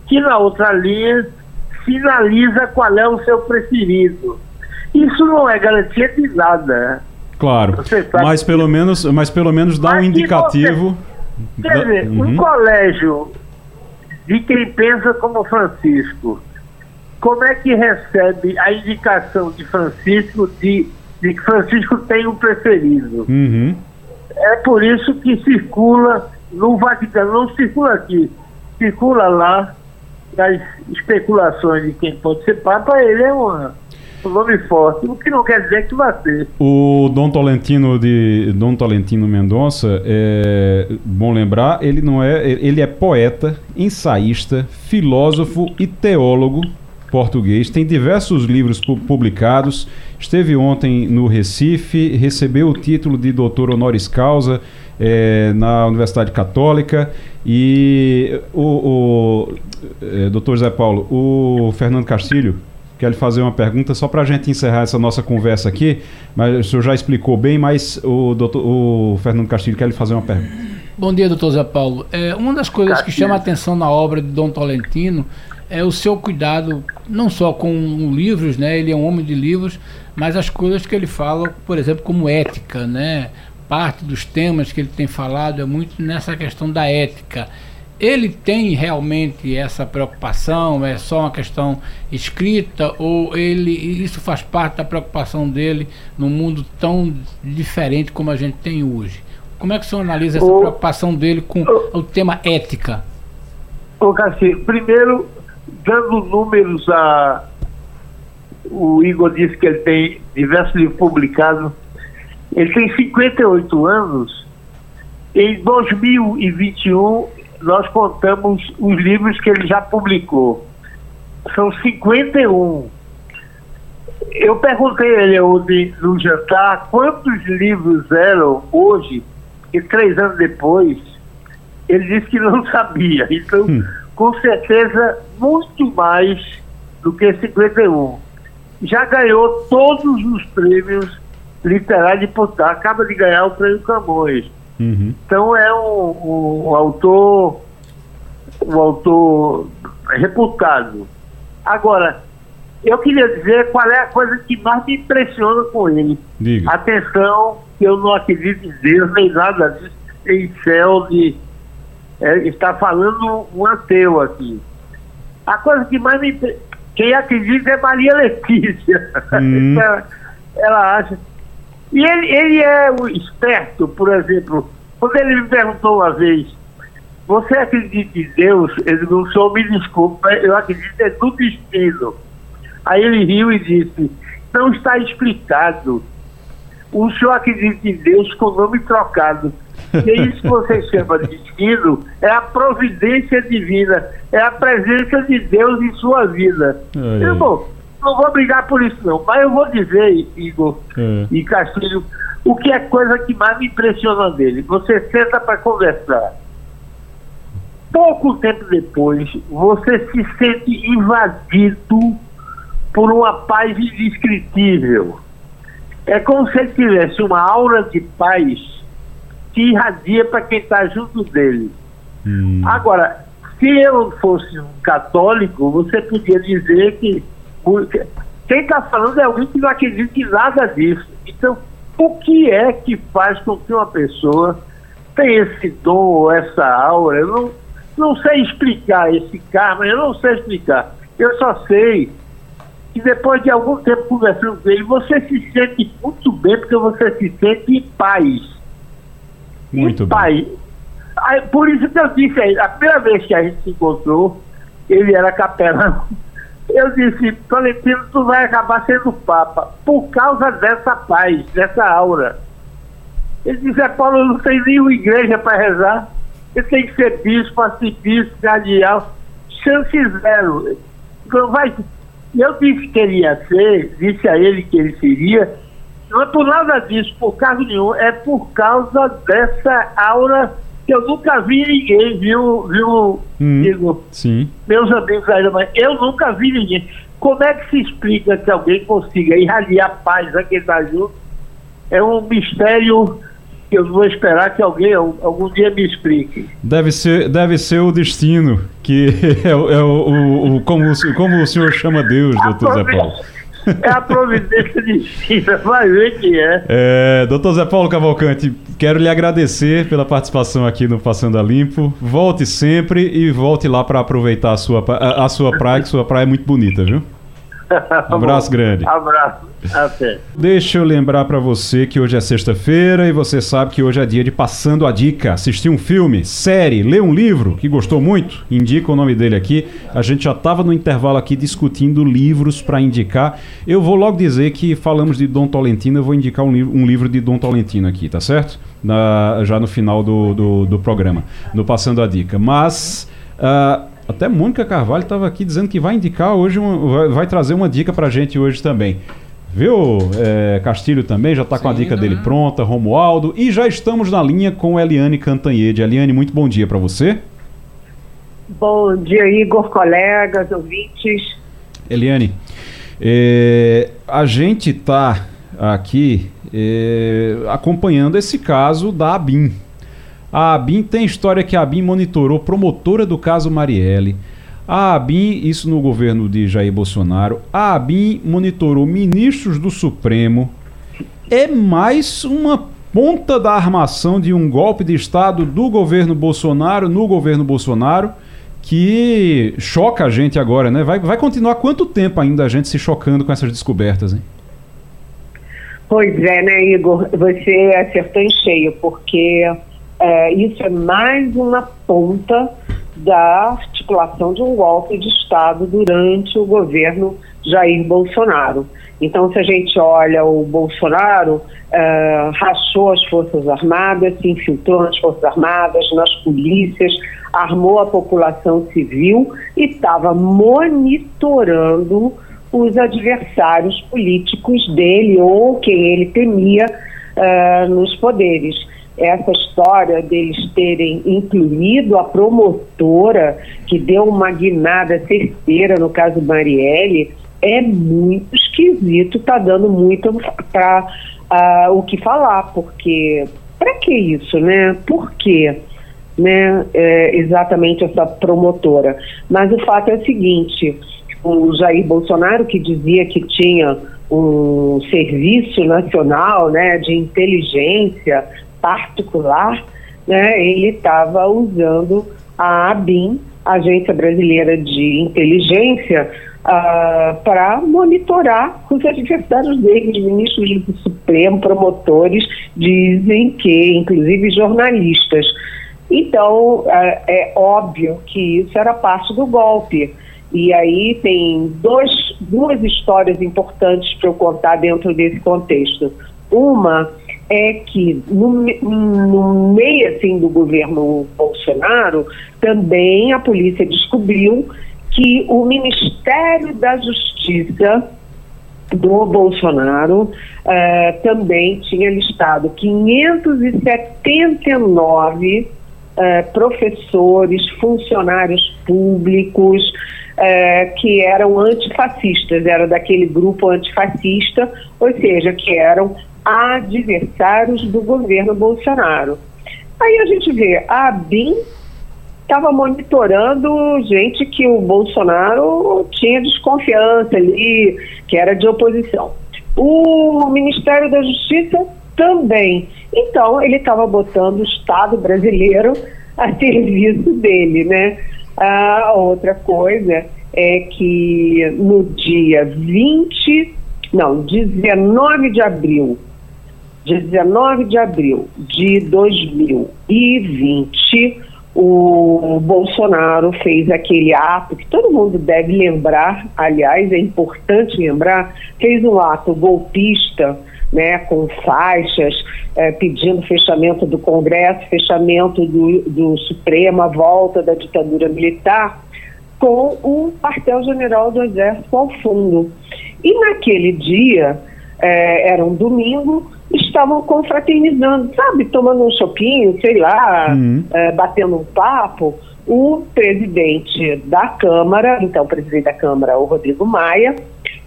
que na outra linha sinaliza qual é o seu preferido. Isso não é garantia de nada. Claro. Você Mas pelo menos, mas pelo menos dá um Mas que indicativo. Quer da- dizer, um Uhum. colégio de quem pensa como Francisco, como é que recebe a indicação de Francisco de, de que Francisco tem um preferido? Uhum. É por isso que circula no Vaticano, não circula aqui, circula lá as especulações de quem pode ser Papa, ele é uma, um nome forte, o que não quer dizer que vai ser. O Dom Tolentino de Dom Tolentino Mendonça, é bom lembrar, ele não é, ele é poeta, ensaísta, filósofo e teólogo português. Tem diversos livros pu- publicados. Esteve ontem no Recife, recebeu o título de doutor honoris causa é, na Universidade Católica e o, o é, doutor Zé Paulo, o Fernando Castilho quer lhe fazer uma pergunta só para a gente encerrar essa nossa conversa aqui, mas o senhor já explicou bem, mas o, doutor, o Fernando Castilho quer lhe fazer uma pergunta. Bom dia, doutor Zé Paulo. É, uma das coisas que chama a atenção na obra de Dom Tolentino é o seu cuidado, não só com livros, né? Ele é um homem de livros, mas as coisas que ele fala, por exemplo, como ética, né? Parte dos temas que ele tem falado é muito nessa questão da ética. Ele tem realmente essa preocupação? É só uma questão escrita ou ele isso faz parte da preocupação dele num mundo tão diferente como a gente tem hoje? Como é que o senhor analisa essa O- preocupação dele com o tema ética? Ô Castilho, primeiro, dando números a. O Igor disse que ele tem diversos livros publicados. Ele tem 58 anos. Em 2021, nós contamos os livros que ele já publicou. São 51. Eu perguntei a ele ontem no jantar quantos livros eram hoje, e três anos depois, ele disse que não sabia. Então, hum. com certeza, muito mais do que 51. Já ganhou todos os prêmios literários de Portugal. Acaba de ganhar o prêmio Camões. Uhum. Então é um, um, um, autor um autor reputado. Agora, eu queria dizer qual é a coisa que mais me impressiona com ele. Diga. Atenção, eu não acredito em Deus nem nada disso, em céu de é, está falando um ateu aqui. A coisa que mais me. Quem acredita é Maria Letícia. Hum. ela, ela, acha. E ele, ele é o esperto, por exemplo. Quando ele me perguntou uma vez, você acredita em Deus? Ele não sou, me desculpa, eu acredito é no destino. Aí ele riu e disse, não está explicado. O senhor acredita em Deus com o nome trocado. E é isso que você chama de destino, é a providência divina, é a presença de Deus em sua vida. Irmão, não vou brigar por isso não, mas eu vou dizer, Igor é. e Castilho, o que é coisa que mais me impressiona dele. Você senta para conversar. Pouco tempo depois, você se sente invadido por uma paz indescritível. É como se ele tivesse uma aura de paz que irradia para quem está junto dele. Hum. Agora, se eu fosse um católico, você podia dizer que quem está falando é alguém que não acredita em nada disso. Então, o que é que faz com que uma pessoa tenha esse dom ou essa aura? Eu não, não sei explicar esse karma, eu não sei explicar. Eu só sei que depois de algum tempo conversando com ele, você se sente muito bem, porque você se sente em paz. Muito pai, bem. Aí, por isso que eu disse aí, a primeira vez que a gente se encontrou, ele era capelão. Eu disse, Tolentino, tu vai acabar sendo papa, por causa dessa paz, dessa aura. Ele disse, é, Paulo, não tenho nenhuma igreja para rezar. Eu tenho que ser bispo, arcebispo, cardeal. Chance zero. Então vai. Eu disse que ele ia ser, disse a ele que ele seria, não é por nada disso, por causa nenhum, é por causa dessa aura que eu nunca vi ninguém, viu, viu, hum, digo, sim. meus amigos aí, mas eu nunca vi ninguém. Como é que se explica que alguém consiga irradiar paz a quem está junto? É um mistério que eu vou esperar que alguém algum dia me explique. Deve ser, deve ser o destino, que é, é o, o, o, como, como o senhor chama Deus, doutor Zé Paulo. É a providência divina, vai ver que é. é. Doutor Zé Paulo Cavalcante, quero lhe agradecer pela participação aqui no Passando a Limpo. Volte sempre e volte lá para aproveitar a sua, a, a sua praia, que sua praia é muito bonita, viu? Abraço grande. Abraço. Até. Deixa eu lembrar para você que hoje é sexta-feira e você sabe que hoje é dia de Passando a Dica. Assistir um filme, série, ler um livro que gostou muito, indica o nome dele aqui. A gente já estava no intervalo aqui discutindo livros para indicar. Eu vou logo dizer que falamos de Dom Tolentino, eu vou indicar um, li um livro de Dom Tolentino aqui, tá certo? Na, já no final do, do, do programa, no Passando a Dica. Mas. Uh, até Mônica Carvalho estava aqui dizendo que vai indicar hoje, uma, vai, vai, trazer uma dica para a gente hoje também. Viu? É, Castilho também já está com a dica dele pronta, Romualdo. E já estamos na linha com Eliane Cantanhede. Eliane, muito bom dia para você. Bom dia, Igor, colegas, ouvintes. Eliane, é, a gente está aqui é, acompanhando esse caso da ABIN, a ABIN tem história que a ABIN monitorou promotora do caso Marielle. A ABIN, isso no governo de Jair Bolsonaro, a ABIN monitorou ministros do Supremo. É mais uma ponta da armação de um golpe de Estado do governo Bolsonaro no governo Bolsonaro que choca a gente agora, né? Vai, vai continuar quanto tempo ainda a gente se chocando com essas descobertas, hein? Pois é, né, Igor? Você acertou em cheio, porque é, isso é mais uma ponta da articulação de um golpe de Estado durante o governo Jair Bolsonaro. Então, se a gente olha o Bolsonaro, uh, rachou as Forças Armadas, se infiltrou nas Forças Armadas, nas polícias, armou a população civil e estava monitorando os adversários políticos dele ou quem ele temia uh, nos poderes. Essa história deles terem incluído a promotora, que deu uma guinada certeira no caso Marielle, é muito esquisito, está dando muito para uh, o que falar, porque para que isso, né? Por quê? Né, é, exatamente essa promotora. Mas o fato é o seguinte: o Jair Bolsonaro, que dizia que tinha um serviço nacional né, de inteligência particular, né, ele estava usando a ABIN, Agência Brasileira de Inteligência, uh, para monitorar os adversários dele, ministros do Supremo, promotores, dizem que, inclusive jornalistas. Então, uh, é óbvio que isso era parte do golpe. E aí tem dois, duas histórias importantes para eu contar dentro desse contexto. Uma é que no, no meio assim do governo Bolsonaro, também a polícia descobriu que o Ministério da Justiça do Bolsonaro uh, também tinha listado 579 uh, professores, funcionários públicos, é, que eram antifascistas, eram daquele grupo antifascista, ou seja, que eram adversários do governo Bolsonaro. Aí a gente vê, a BIM estava monitorando gente que o Bolsonaro tinha desconfiança ali, que era de oposição. O Ministério da Justiça também. Então, ele estava botando o Estado brasileiro a serviço dele, né? A outra coisa é que no dia 20, não, 19 de abril, 19 de abril de 2020, o Bolsonaro fez aquele ato que todo mundo deve lembrar, aliás, é importante lembrar, fez um ato golpista, né, com faixas, é, pedindo fechamento do Congresso, fechamento do, do Supremo, a volta da ditadura militar, com o quartel-general do Exército ao fundo. E naquele dia, é, era um domingo, estavam confraternizando, sabe, tomando um chopinho, sei lá, uhum. é, batendo um papo, o presidente da Câmara, então o presidente da Câmara, o Rodrigo Maia,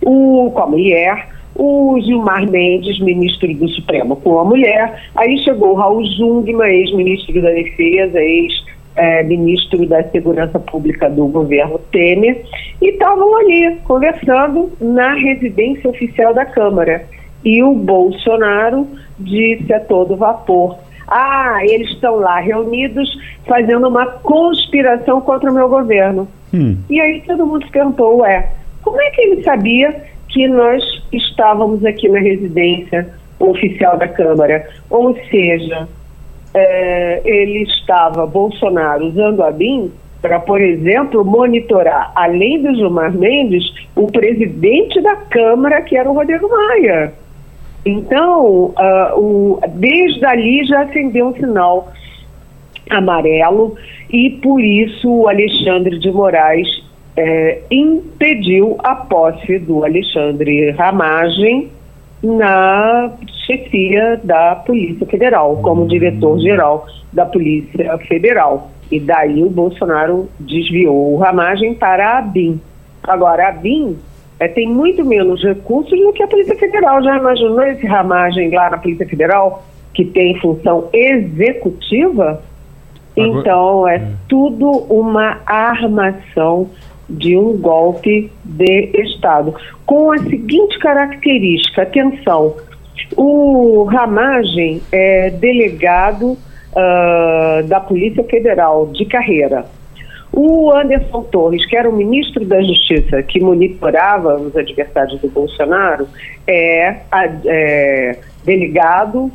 o, com a mulher, o Gilmar Mendes, ministro do Supremo, com a mulher. Aí chegou o Raul Jungmann, ex-ministro da Defesa, ex-ministro da Segurança Pública do governo Temer, e estavam ali conversando na residência oficial da Câmara. E o Bolsonaro disse a todo vapor: ah, eles estão lá reunidos fazendo uma conspiração contra o meu governo. Hum. E aí todo mundo se perguntou: ué, como é que ele sabia que nós estávamos aqui na residência oficial da Câmara. Ou seja, é, ele estava, Bolsonaro, usando a BIM para, por exemplo, monitorar, além do Gilmar Mendes, o presidente da Câmara, que era o Rodrigo Maia. Então, uh, o, desde ali já acendeu um sinal amarelo e por isso o Alexandre de Moraes é, impediu a posse do Alexandre Ramagem na chefia da Polícia Federal, como hum. diretor-geral da Polícia Federal. E daí o Bolsonaro desviou o Ramagem para a BIM. Agora, a BIM é, tem muito menos recursos do que a Polícia Federal. Já imaginou esse Ramagem lá na Polícia Federal, que tem função executiva? Então, é, é tudo uma armação de um golpe de Estado. Com a seguinte característica: atenção, o Ramagem é delegado uh, da Polícia Federal de carreira. O Anderson Torres, que era o ministro da Justiça que monitorava os adversários do Bolsonaro, é, é delegado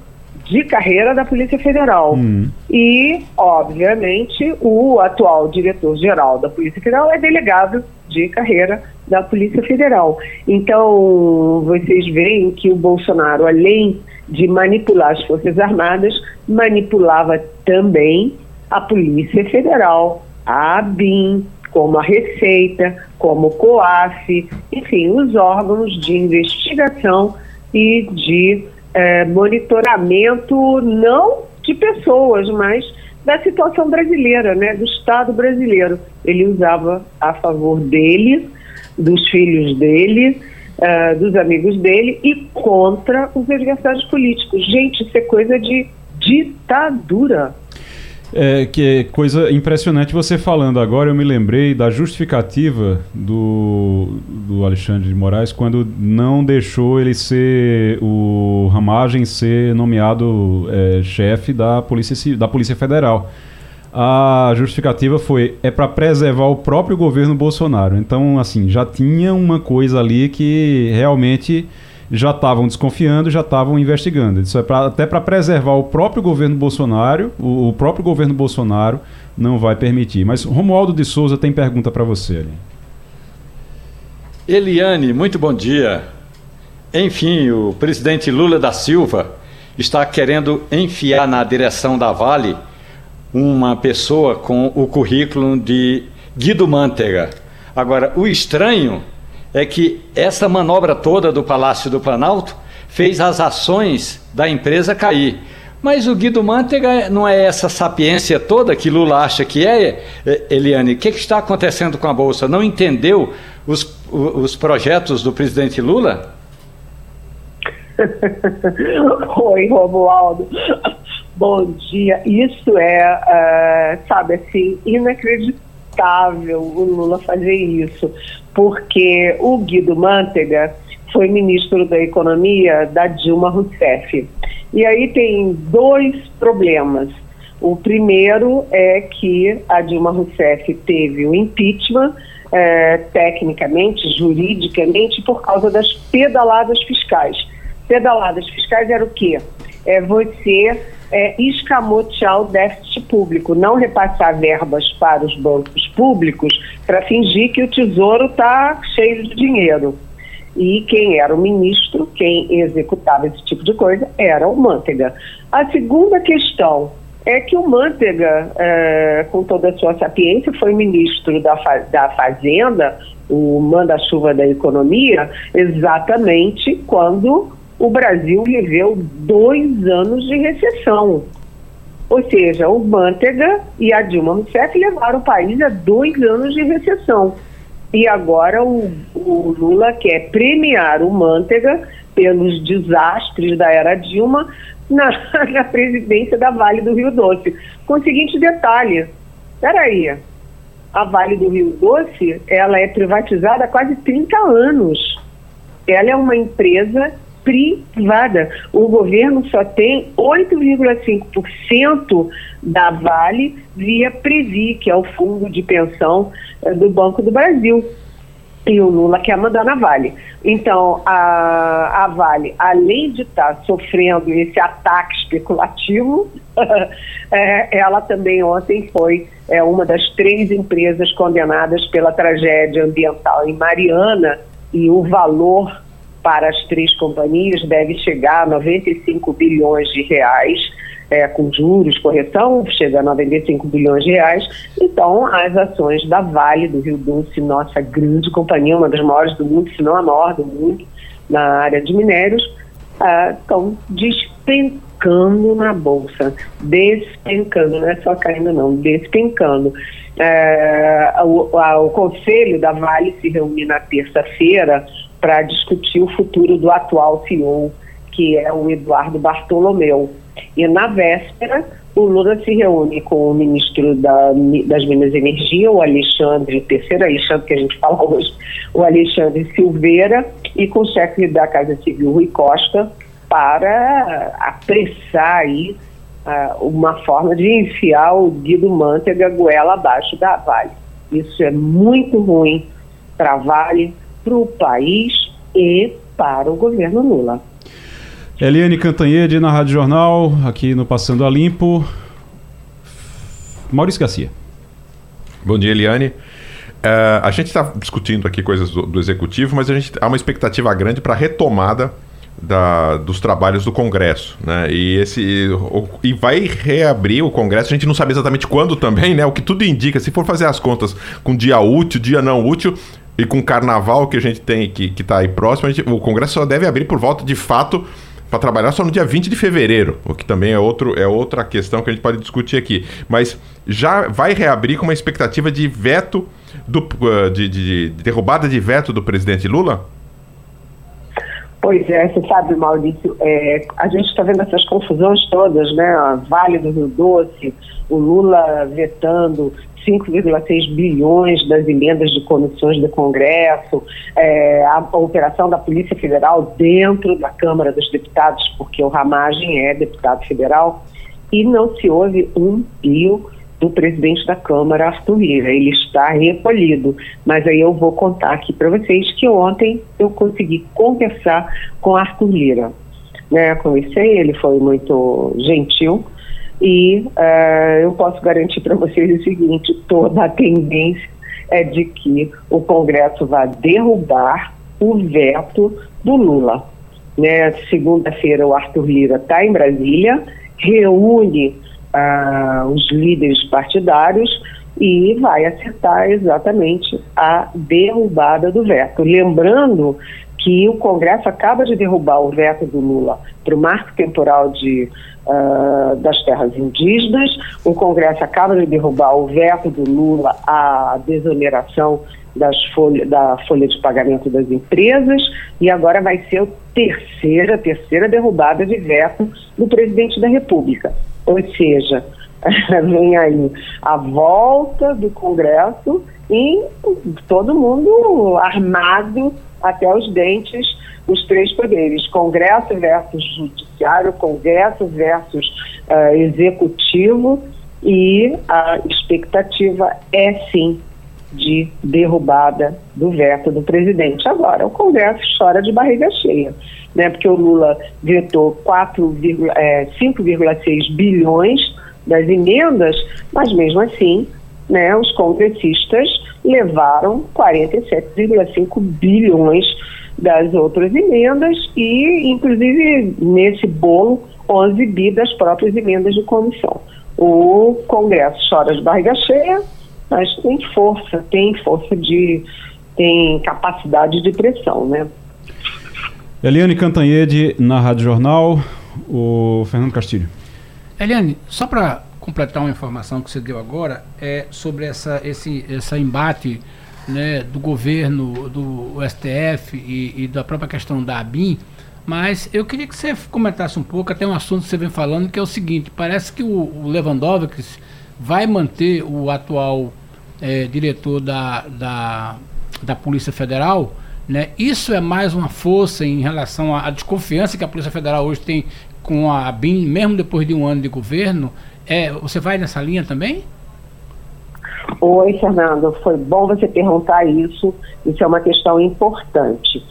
de carreira da Polícia Federal. Hum. E, obviamente, o atual diretor-geral da Polícia Federal é delegado de carreira da Polícia Federal. Então, vocês veem que o Bolsonaro, além de manipular as Forças Armadas, manipulava também a Polícia Federal, a ABIN, como a Receita, como o COAF, enfim, os órgãos de investigação e de eh, monitoramento não de pessoas, mas da situação brasileira, né, do Estado brasileiro. Ele usava a favor dele, dos filhos dele, eh, dos amigos dele e contra os adversários políticos. Gente, isso é coisa de ditadura. É, que coisa impressionante você falando agora, eu me lembrei da justificativa do, do Alexandre de Moraes quando não deixou ele ser o Ramagem ser nomeado é, chefe da Polícia, da Polícia Federal. A justificativa foi é para preservar o próprio governo Bolsonaro. Então, assim, já tinha uma coisa ali que realmente já estavam desconfiando, já estavam investigando. Isso é pra, até para preservar o próprio governo Bolsonaro, o, o, próprio governo Bolsonaro não vai permitir. Mas Romualdo de Souza tem pergunta para você ali. Eliane, muito bom dia. Enfim, o presidente Lula da Silva está querendo enfiar na direção da Vale uma pessoa com o currículo de Guido Mantega. Agora, o estranho é que essa manobra toda do Palácio do Planalto fez as ações da empresa cair. Mas o Guido Mantega não é essa sapiência toda que Lula acha que é, é Eliane? O que, que está acontecendo com a Bolsa? Não entendeu os, os projetos do presidente Lula? Oi, Romualdo. Bom dia. Isso é, uh, sabe assim, inacreditável o Lula fazer isso porque o Guido Mantega foi ministro da Economia da Dilma Rousseff. E aí tem dois problemas. O primeiro é que a Dilma Rousseff teve o impeachment, é, tecnicamente, juridicamente, por causa das pedaladas fiscais. Pedaladas fiscais era o quê? É você é, escamotear o déficit público, não repassar verbas para os bancos públicos para fingir que o tesouro está cheio de dinheiro. E quem era o ministro, quem executava esse tipo de coisa, era o Mantega. A segunda questão é que o Mantega, é, com toda a sua sapiência, foi ministro da, da Fazenda, o manda-chuva da economia, exatamente quando o Brasil viveu dois anos de recessão. Ou seja, o Mantega e a Dilma Rousseff levaram o país a dois anos de recessão. E agora o, o Lula quer premiar o Mantega pelos desastres da era Dilma na, na presidência da Vale do Rio Doce. Com o seguinte detalhe: peraí, a Vale do Rio Doce ela é privatizada há quase 30 anos. Ela é uma empresa privada. O governo só tem 8,5% da Vale via Previ, que é o fundo de pensão eh, do Banco do Brasil. E o Lula quer mandar na Vale. Então, a, a Vale, além de estar tá sofrendo esse ataque especulativo, é, ela também ontem foi é, uma das três empresas condenadas pela tragédia ambiental em Mariana e o valor para as três companhias deve chegar a 95 bilhões de reais, é, com juros, correção, chega a 95 bilhões de reais. Então, as ações da Vale do Rio Doce, nossa grande companhia, uma das maiores do mundo, se não a maior do mundo, na área de minérios, ah, estão despencando na Bolsa. Despencando, não é só caindo, não, despencando. É, o, a, o conselho da Vale se reúne na terça-feira para discutir o futuro do atual CEO, que é o Eduardo Bartolomeu. E na véspera, o Lula se reúne com o ministro da, das Minas e Energia, o Alexandre, terceiro Alexandre que a gente fala hoje, o Alexandre Silveira, e com o chefe da Casa Civil, Rui Costa, para apressar aí uh, uma forma de enfiar o Guido Mantega goela abaixo da Vale. Isso é muito ruim para a Vale, para o país e para o governo Lula. Eliane Cantanhede na Rádio Jornal, aqui no Passando a Limpo. Maurício Garcia. Bom dia, Eliane. Uh, a gente está discutindo aqui coisas do, do, executivo, mas a gente há uma expectativa grande para a retomada da, dos trabalhos do Congresso, né? E esse o, e vai reabrir o Congresso. A gente não sabe exatamente quando também, né? O que tudo indica, se for fazer as contas com dia útil, dia não útil e com Carnaval que a gente tem que que está aí próximo, gente, o Congresso só deve abrir por volta de fato para trabalhar só no dia 20 de fevereiro, o que também é, outro, é outra questão que a gente pode discutir aqui. Mas já vai reabrir com uma expectativa de veto, do, uh, de, de, de derrubada de veto do presidente Lula? Pois é, você sabe, Maurício, é, a gente está vendo essas confusões todas, né? Vale do Rio Doce, o Lula vetando 5,6 bilhões das emendas de comissões do Congresso, é, a, a, operação da Polícia Federal dentro da Câmara dos Deputados, porque o Ramagem é deputado federal, e não se ouve um pio do presidente da Câmara, Arthur Lira. Ele está recolhido. Mas aí eu vou contar aqui para vocês que ontem eu consegui conversar com Arthur Lira. Né, conversei, ele foi muito gentil e uh, eu posso garantir para vocês o seguinte: toda a tendência é de que o Congresso vai derrubar o veto do Lula. Né? Segunda-feira o Arthur Lira está em Brasília, reúne ah, os líderes partidários e vai acertar exatamente a derrubada do veto. Lembrando que o Congresso acaba de derrubar o veto do Lula para o marco temporal de, uh, das terras indígenas, o Congresso acaba de derrubar o veto do Lula à desoneração folha, da folha de pagamento das empresas e agora vai ser a terceira, terceira derrubada de veto do presidente da República. Ou seja, vem aí a volta do Congresso e todo mundo armado até os dentes, os três poderes: Congresso versus Judiciário, Congresso versus uh, Executivo, e a expectativa é sim de derrubada do veto do presidente. Agora, o Congresso chora de barriga cheia, né? Porque o Lula vetou 5,6 é, bilhões das emendas, mas mesmo assim, né, os congressistas levaram 47,5 bilhões das outras emendas e, inclusive, nesse bolo, 11 bi das próprias emendas de comissão. O Congresso chora de barriga cheia, mas tem força, tem força de. tem capacidade de pressão, né? Eliane Cantanhede, na Rádio Jornal, o Fernando Castilho. Eliane, só para completar uma informação que você deu agora, é sobre essa, esse essa embate né, do governo, do STF e, e, da própria questão da ABIN, mas eu queria que você comentasse um pouco, até um assunto que você vem falando, que é o seguinte, parece que o, o Lewandowski vai manter o atual é, diretor da, da, da Polícia Federal, né? Isso é mais uma força em relação à, desconfiança que a Polícia Federal hoje tem com a BIM, mesmo depois de um ano de governo. É, você vai nessa linha também? Oi, Fernando. Foi bom você perguntar isso. Isso é uma questão importante.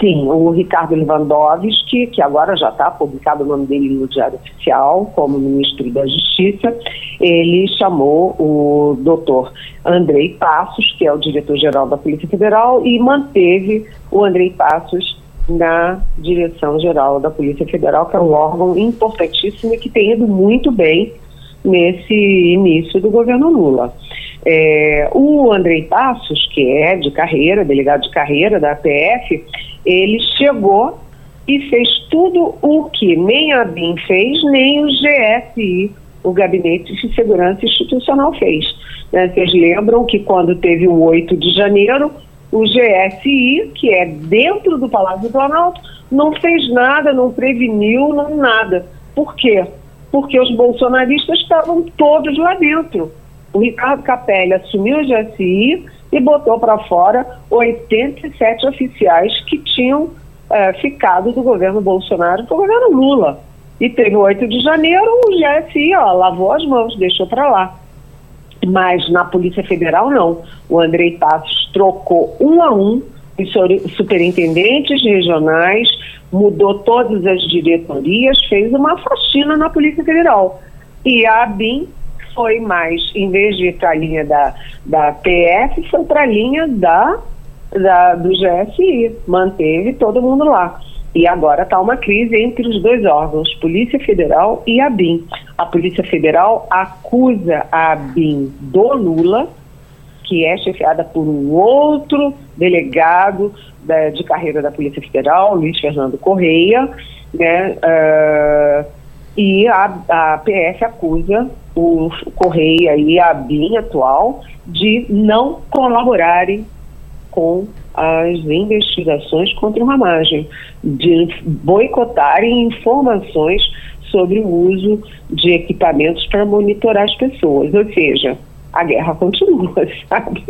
Sim, o Ricardo Lewandowski, que agora já está publicado o nome dele no Diário Oficial como ministro da Justiça, ele chamou o doutor Andrei Passos, que é o diretor-geral da Polícia Federal, e manteve o Andrei Passos na direção-geral da Polícia Federal, que é um órgão importantíssimo e que tem ido muito bem nesse início do governo Lula. É, o Andrei Passos, que é de carreira, delegado de carreira da APF, ele chegou e fez tudo o que nem a BIM fez, nem o GSI, o Gabinete de Segurança Institucional, fez. Né? Vocês lembram que quando teve o 8 de janeiro, o GSI, que é dentro do Palácio do Planalto, não fez nada, não preveniu, não nada. Por quê? Porque os bolsonaristas estavam todos lá dentro. O Ricardo Capelli assumiu o GSI e botou para fora 87 oficiais que tinham é, ficado do governo Bolsonaro para o governo Lula. E teve o 8 de janeiro, o GSI ó, lavou as mãos, deixou para lá. Mas na Polícia Federal, não. O Andrei Passos trocou um a um os superintendentes regionais, mudou todas as diretorias, fez uma faxina na Polícia Federal. E a ABIN foi mais, em vez de ir para a linha da, da PF, foi para a linha da, da, do GSI, manteve todo mundo lá. E agora está uma crise entre os dois órgãos, Polícia Federal e a BIM. A Polícia Federal acusa a BIM do Lula, que é chefiada por um outro delegado da, de carreira da Polícia Federal, Luiz Fernando Correia, né? Uh, e a, a PF acusa o Correia e a BIM atual de não colaborarem com as investigações contra o Ramagem, de boicotarem informações sobre o uso de equipamentos para monitorar as pessoas. Ou seja, a guerra continua, sabe?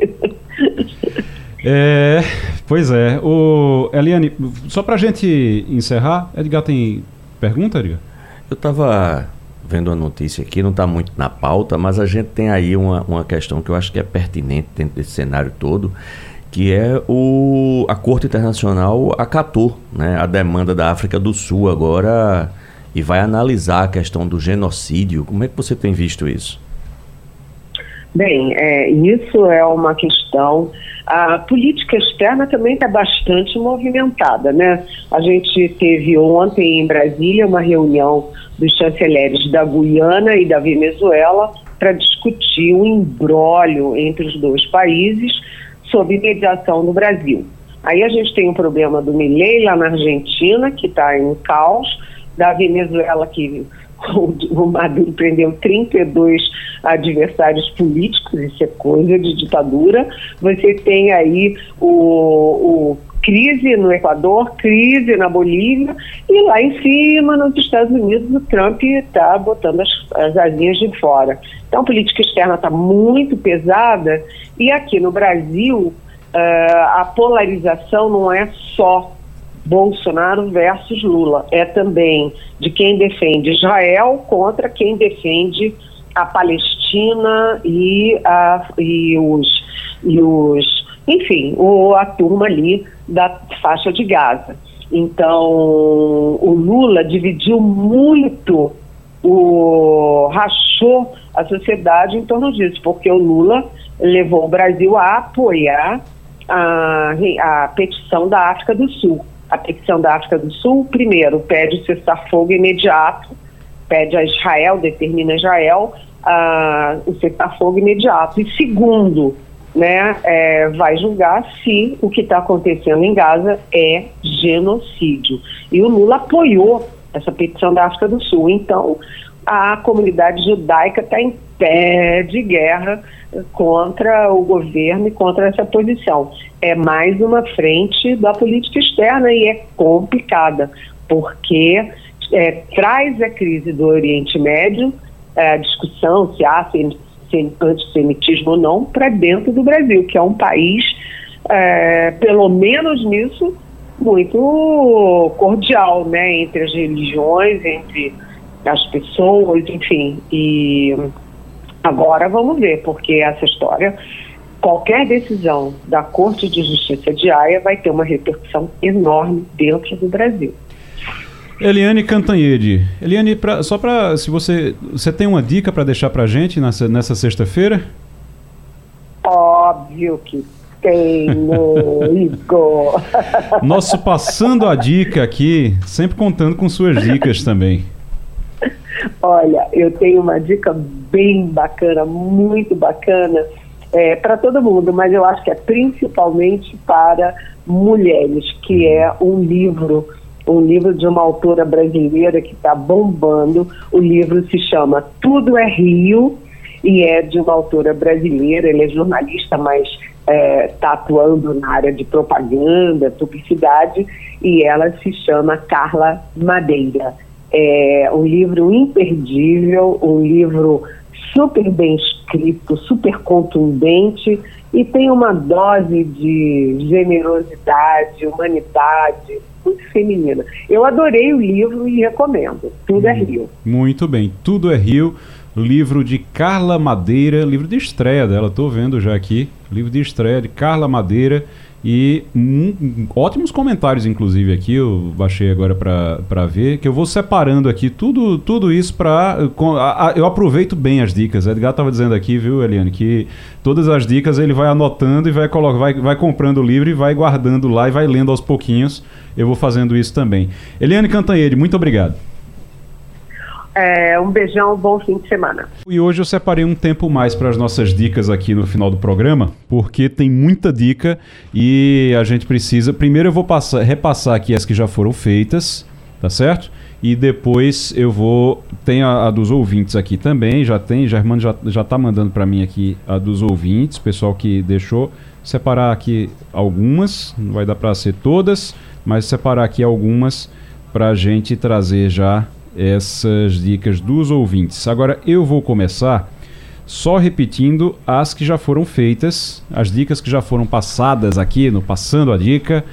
É, pois é. O, Eliane, só para a gente encerrar, Edgar tem pergunta, Edgar? Eu estava vendo a notícia aqui, não está muito na pauta, mas a gente tem aí uma, uma questão que eu acho que é pertinente dentro desse cenário todo, que é o, a Corte Internacional acatou né, a demanda da África do Sul agora e vai analisar a questão do genocídio. Como é que você tem visto isso? Bem, é, isso é uma questão. A política externa também está bastante movimentada, né? A gente teve ontem em Brasília uma reunião dos chanceleres da Guiana e da Venezuela para discutir o um embrólio entre os dois países sob mediação do Brasil. Aí a gente tem o problema do Milei lá na Argentina, que está em caos, da Venezuela, que o Maduro prendeu 32 adversários políticos, isso é coisa de ditadura. Você tem aí o, o crise no Equador, crise na Bolívia, e lá em cima, nos Estados Unidos, o Trump está botando as, as asinhas de fora. Então, a política externa está muito pesada, e aqui no Brasil, uh, a polarização não é só Bolsonaro versus Lula, é também de quem defende Israel contra quem defende a Palestina e, a, e os, e os enfim, o, a turma ali da faixa de Gaza. Então, o Lula dividiu muito, o rachou a sociedade em torno disso, porque o Lula levou o Brasil a apoiar a, a petição da África do Sul. A petição da África do Sul, primeiro, pede cessar-fogo imediato, pede a Israel, determina a Israel uh, o cessar-fogo imediato. E segundo, né, é, vai julgar se o que está acontecendo em Gaza é genocídio. E o Lula apoiou essa petição da África do Sul. Então, a comunidade judaica está em pé de guerra contra o governo e contra essa posição. É mais uma frente da política externa e é complicada, porque é, traz a crise do Oriente Médio, é, a discussão se há antissemitismo ou não para dentro do Brasil, que é um país, é, pelo menos nisso, muito cordial, né, entre as religiões, entre as pessoas, enfim. E agora vamos ver, porque essa história, qualquer decisão da Corte de Justiça de Haia vai ter uma repercussão enorme dentro do Brasil. Eliane Cantanhede. Eliane, pra, só para se você você tem uma dica para deixar para gente nessa, nessa sexta-feira? Óbvio que tenho, Igor. Nosso passando a dica aqui, sempre contando com suas dicas também. Olha, eu tenho uma dica bem bacana, muito bacana, é, para todo mundo, mas eu acho que é principalmente para mulheres, que é um livro um livro de uma autora brasileira que está bombando. O livro se chama Tudo é Rio e é de uma autora brasileira. Ele é jornalista, mas está é, tá atuando na área de propaganda, publicidade, e ela se chama Carla Madeira. É um livro imperdível, um livro super bem escrito, super contundente e tem uma dose de generosidade, humanidade, muito feminina. Eu adorei o livro e recomendo. Tudo é hum, Rio. Muito bem, Tudo é Rio. Livro de Carla Madeira, livro de estreia dela, estou vendo já aqui. Livro de estreia de Carla Madeira. E hum, ótimos comentários, inclusive, aqui. Eu baixei agora para ver. Que eu vou separando aqui tudo, tudo isso para. Eu aproveito bem as dicas. Edgar estava dizendo aqui, viu, Eliane, que todas as dicas ele vai anotando e vai, colocar, vai, vai comprando o livro e vai guardando lá e vai lendo aos pouquinhos. Eu vou fazendo isso também. Eliane Cantanhede, muito obrigado. É, um beijão, bom fim de semana. E hoje eu separei um tempo mais para as nossas dicas aqui no final do programa, porque tem muita dica e a gente precisa. Primeiro eu vou passar, repassar aqui as que já foram feitas, tá certo? E depois eu vou. Tem a, a dos ouvintes aqui também, já tem. Germano já, já tá mandando para mim aqui a dos ouvintes, pessoal que deixou. Separar aqui algumas, não vai dar para ser todas, mas separar aqui algumas para a gente trazer já essas dicas dos ouvintes. Agora eu vou começar só repetindo as que já foram feitas, as dicas que já foram passadas aqui no Passando a Dica.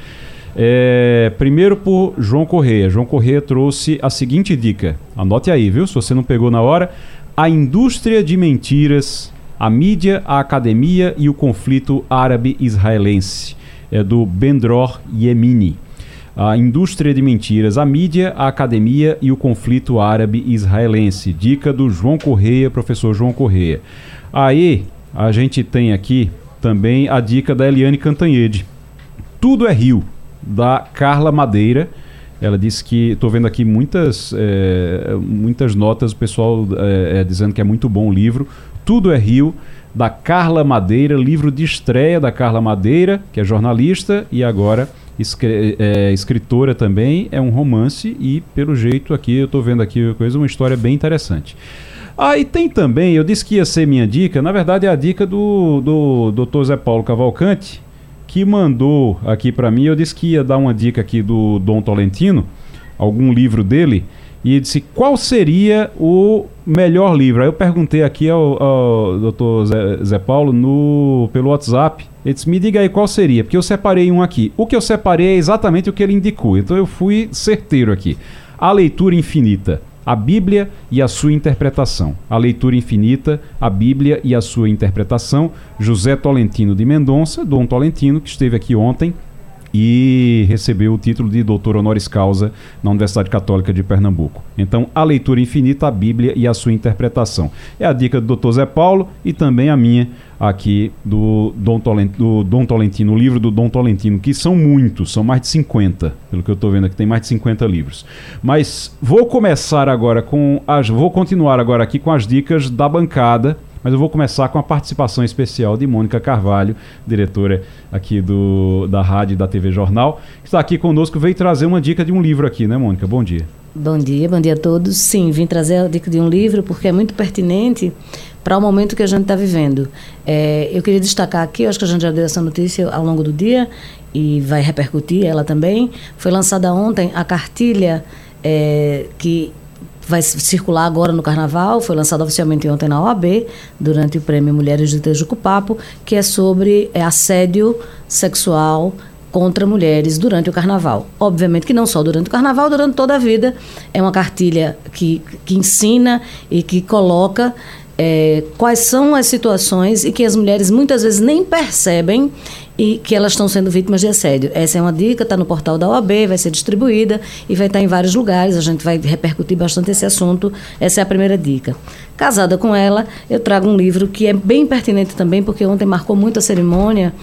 É, primeiro por João Correia. João Correia trouxe a seguinte dica. Anote aí, viu? Se você não pegou na hora. A indústria de mentiras, a mídia, a academia e o conflito árabe-israelense. É do Bendror Yemini a indústria de mentiras, a mídia, a academia e o conflito árabe-israelense. Dica do João Correia, professor João Correia. Aí a gente tem aqui também a dica da Eliane Cantanhede. Tudo é Rio, da Carla Madeira. Ela disse que estou vendo aqui muitas, é, muitas notas, o pessoal é, é, dizendo que é muito bom o livro. Tudo é Rio, da Carla Madeira, livro de estreia da Carla Madeira, que é jornalista e agora é, escritora também, é um romance e, pelo jeito, aqui eu estou vendo aqui coisa, uma história bem interessante. Ah, e tem também, eu disse que ia ser minha dica, na verdade é a dica do, do Dr. Zé Paulo Cavalcante, que mandou aqui para mim, eu disse que ia dar uma dica aqui do Dom Tolentino, algum livro dele, e disse qual seria o melhor livro. Aí eu perguntei aqui ao, ao Dr. Zé, Zé Paulo no, pelo WhatsApp, ele disse, me diga aí qual seria, porque eu separei um aqui. O que eu separei é exatamente o que ele indicou, então eu fui certeiro aqui. A leitura infinita, a Bíblia e a sua interpretação. A leitura infinita, a Bíblia e a sua interpretação. José Tolentino de Mendonça, Dom Tolentino, que esteve aqui ontem e recebeu o título de doutor honoris causa na Universidade Católica de Pernambuco. Então, a leitura infinita, a Bíblia e a sua interpretação. É a dica do doutor Zé Paulo e também a minha aqui do Dom, Tolentino, do Dom Tolentino, o livro do Dom Tolentino, que são muitos, são mais de 50, pelo que eu estou vendo aqui, tem mais de 50 livros. Mas vou começar agora com as. Vou continuar agora aqui com as dicas da bancada mas eu vou começar com a participação especial de Mônica Carvalho, diretora aqui do, da rádio e da TV Jornal, que está aqui conosco, veio trazer uma dica de um livro aqui, né, Mônica? Bom dia. Bom dia, bom dia a todos. Sim, vim trazer a dica de um livro porque é muito pertinente para o momento que a gente está vivendo. É, eu queria destacar aqui, acho que a gente já deu essa notícia ao longo do dia e vai repercutir ela também. Foi lançada ontem a cartilha é, que vai circular agora no Carnaval, foi lançado oficialmente ontem na OAB, durante o Prêmio Mulheres de Tejucupapo, que é sobre é, assédio sexual contra mulheres durante o Carnaval. Obviamente que não só durante o Carnaval, durante toda a vida. É uma cartilha que, que ensina e que coloca é, quais são as situações e que as mulheres muitas vezes nem percebem e que elas estão sendo vítimas de assédio. Essa é uma dica, está no portal da OAB, vai ser distribuída e vai estar em vários lugares. A gente vai repercutir bastante esse assunto. Essa é a primeira dica. Casada com ela, eu trago um livro que é bem pertinente também, porque ontem marcou muito a cerimônia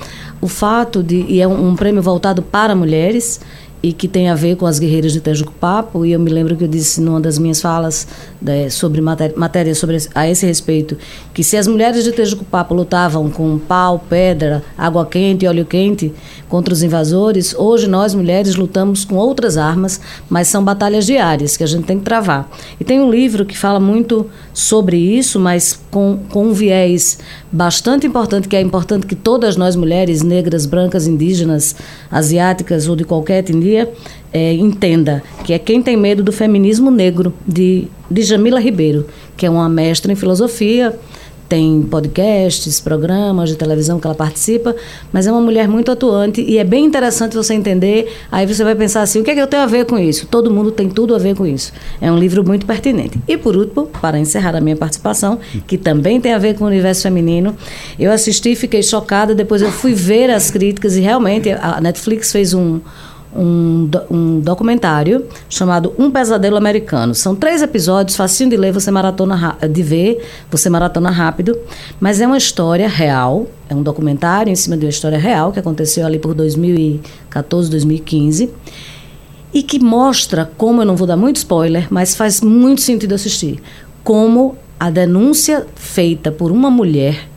o fato de, e é um, um prêmio voltado para mulheres, e que tem a ver com as guerreiras de Tejuco-Papo, e eu me lembro que eu disse numa das minhas falas né, sobre matéria, matéria sobre a esse respeito, que se as mulheres de Tejuco-Papo lutavam com pau, pedra, água quente e óleo quente contra os invasores, hoje nós mulheres lutamos com outras armas, mas são batalhas diárias que a gente tem que travar. E tem um livro que fala muito sobre isso, mas com, com um viés bastante importante, que é importante que todas nós mulheres negras, brancas, indígenas, asiáticas ou de qualquer etnia é, entenda, que é Quem Tem Medo do Feminismo Negro, de, de Jamila Ribeiro, que é uma mestra em filosofia, tem podcasts, programas de televisão que ela participa, mas é uma mulher muito atuante e é bem interessante você entender. Aí você vai pensar assim: o que é que eu tenho a ver com isso? Todo mundo tem tudo a ver com isso. É um livro muito pertinente. E por último, para encerrar a minha participação, que também tem a ver com o universo feminino, eu assisti fiquei chocada. Depois eu fui ver as críticas e realmente a Netflix fez um um, um documentário chamado Um Pesadelo Americano. São três episódios, facinho de ler, você maratona de ver, você maratona rápido, mas é uma história real, é um documentário em cima de uma história real que aconteceu ali por 2014, 2015 e que mostra como eu não vou dar muito spoiler, mas faz muito sentido assistir, como a denúncia feita por uma mulher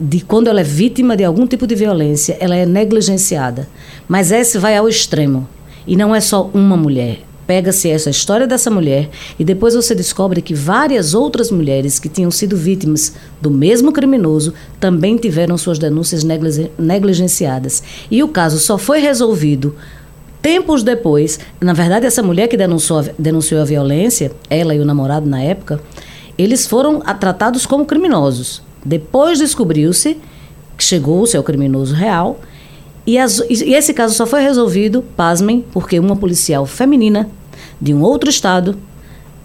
de quando ela é vítima de algum tipo de violência, ela é negligenciada. Mas esse vai ao extremo. E não é só uma mulher. Pega-se essa história dessa mulher e depois você descobre que várias outras mulheres que tinham sido vítimas do mesmo criminoso também tiveram suas denúncias negligenciadas. E o caso só foi resolvido tempos depois. Na verdade, essa mulher que denunciou, denunciou a violência, ela e o namorado na época, eles foram tratados como criminosos. Depois descobriu-se que chegou-se ao criminoso real e, as, e esse caso só foi resolvido, pasmem, porque uma policial feminina de um outro estado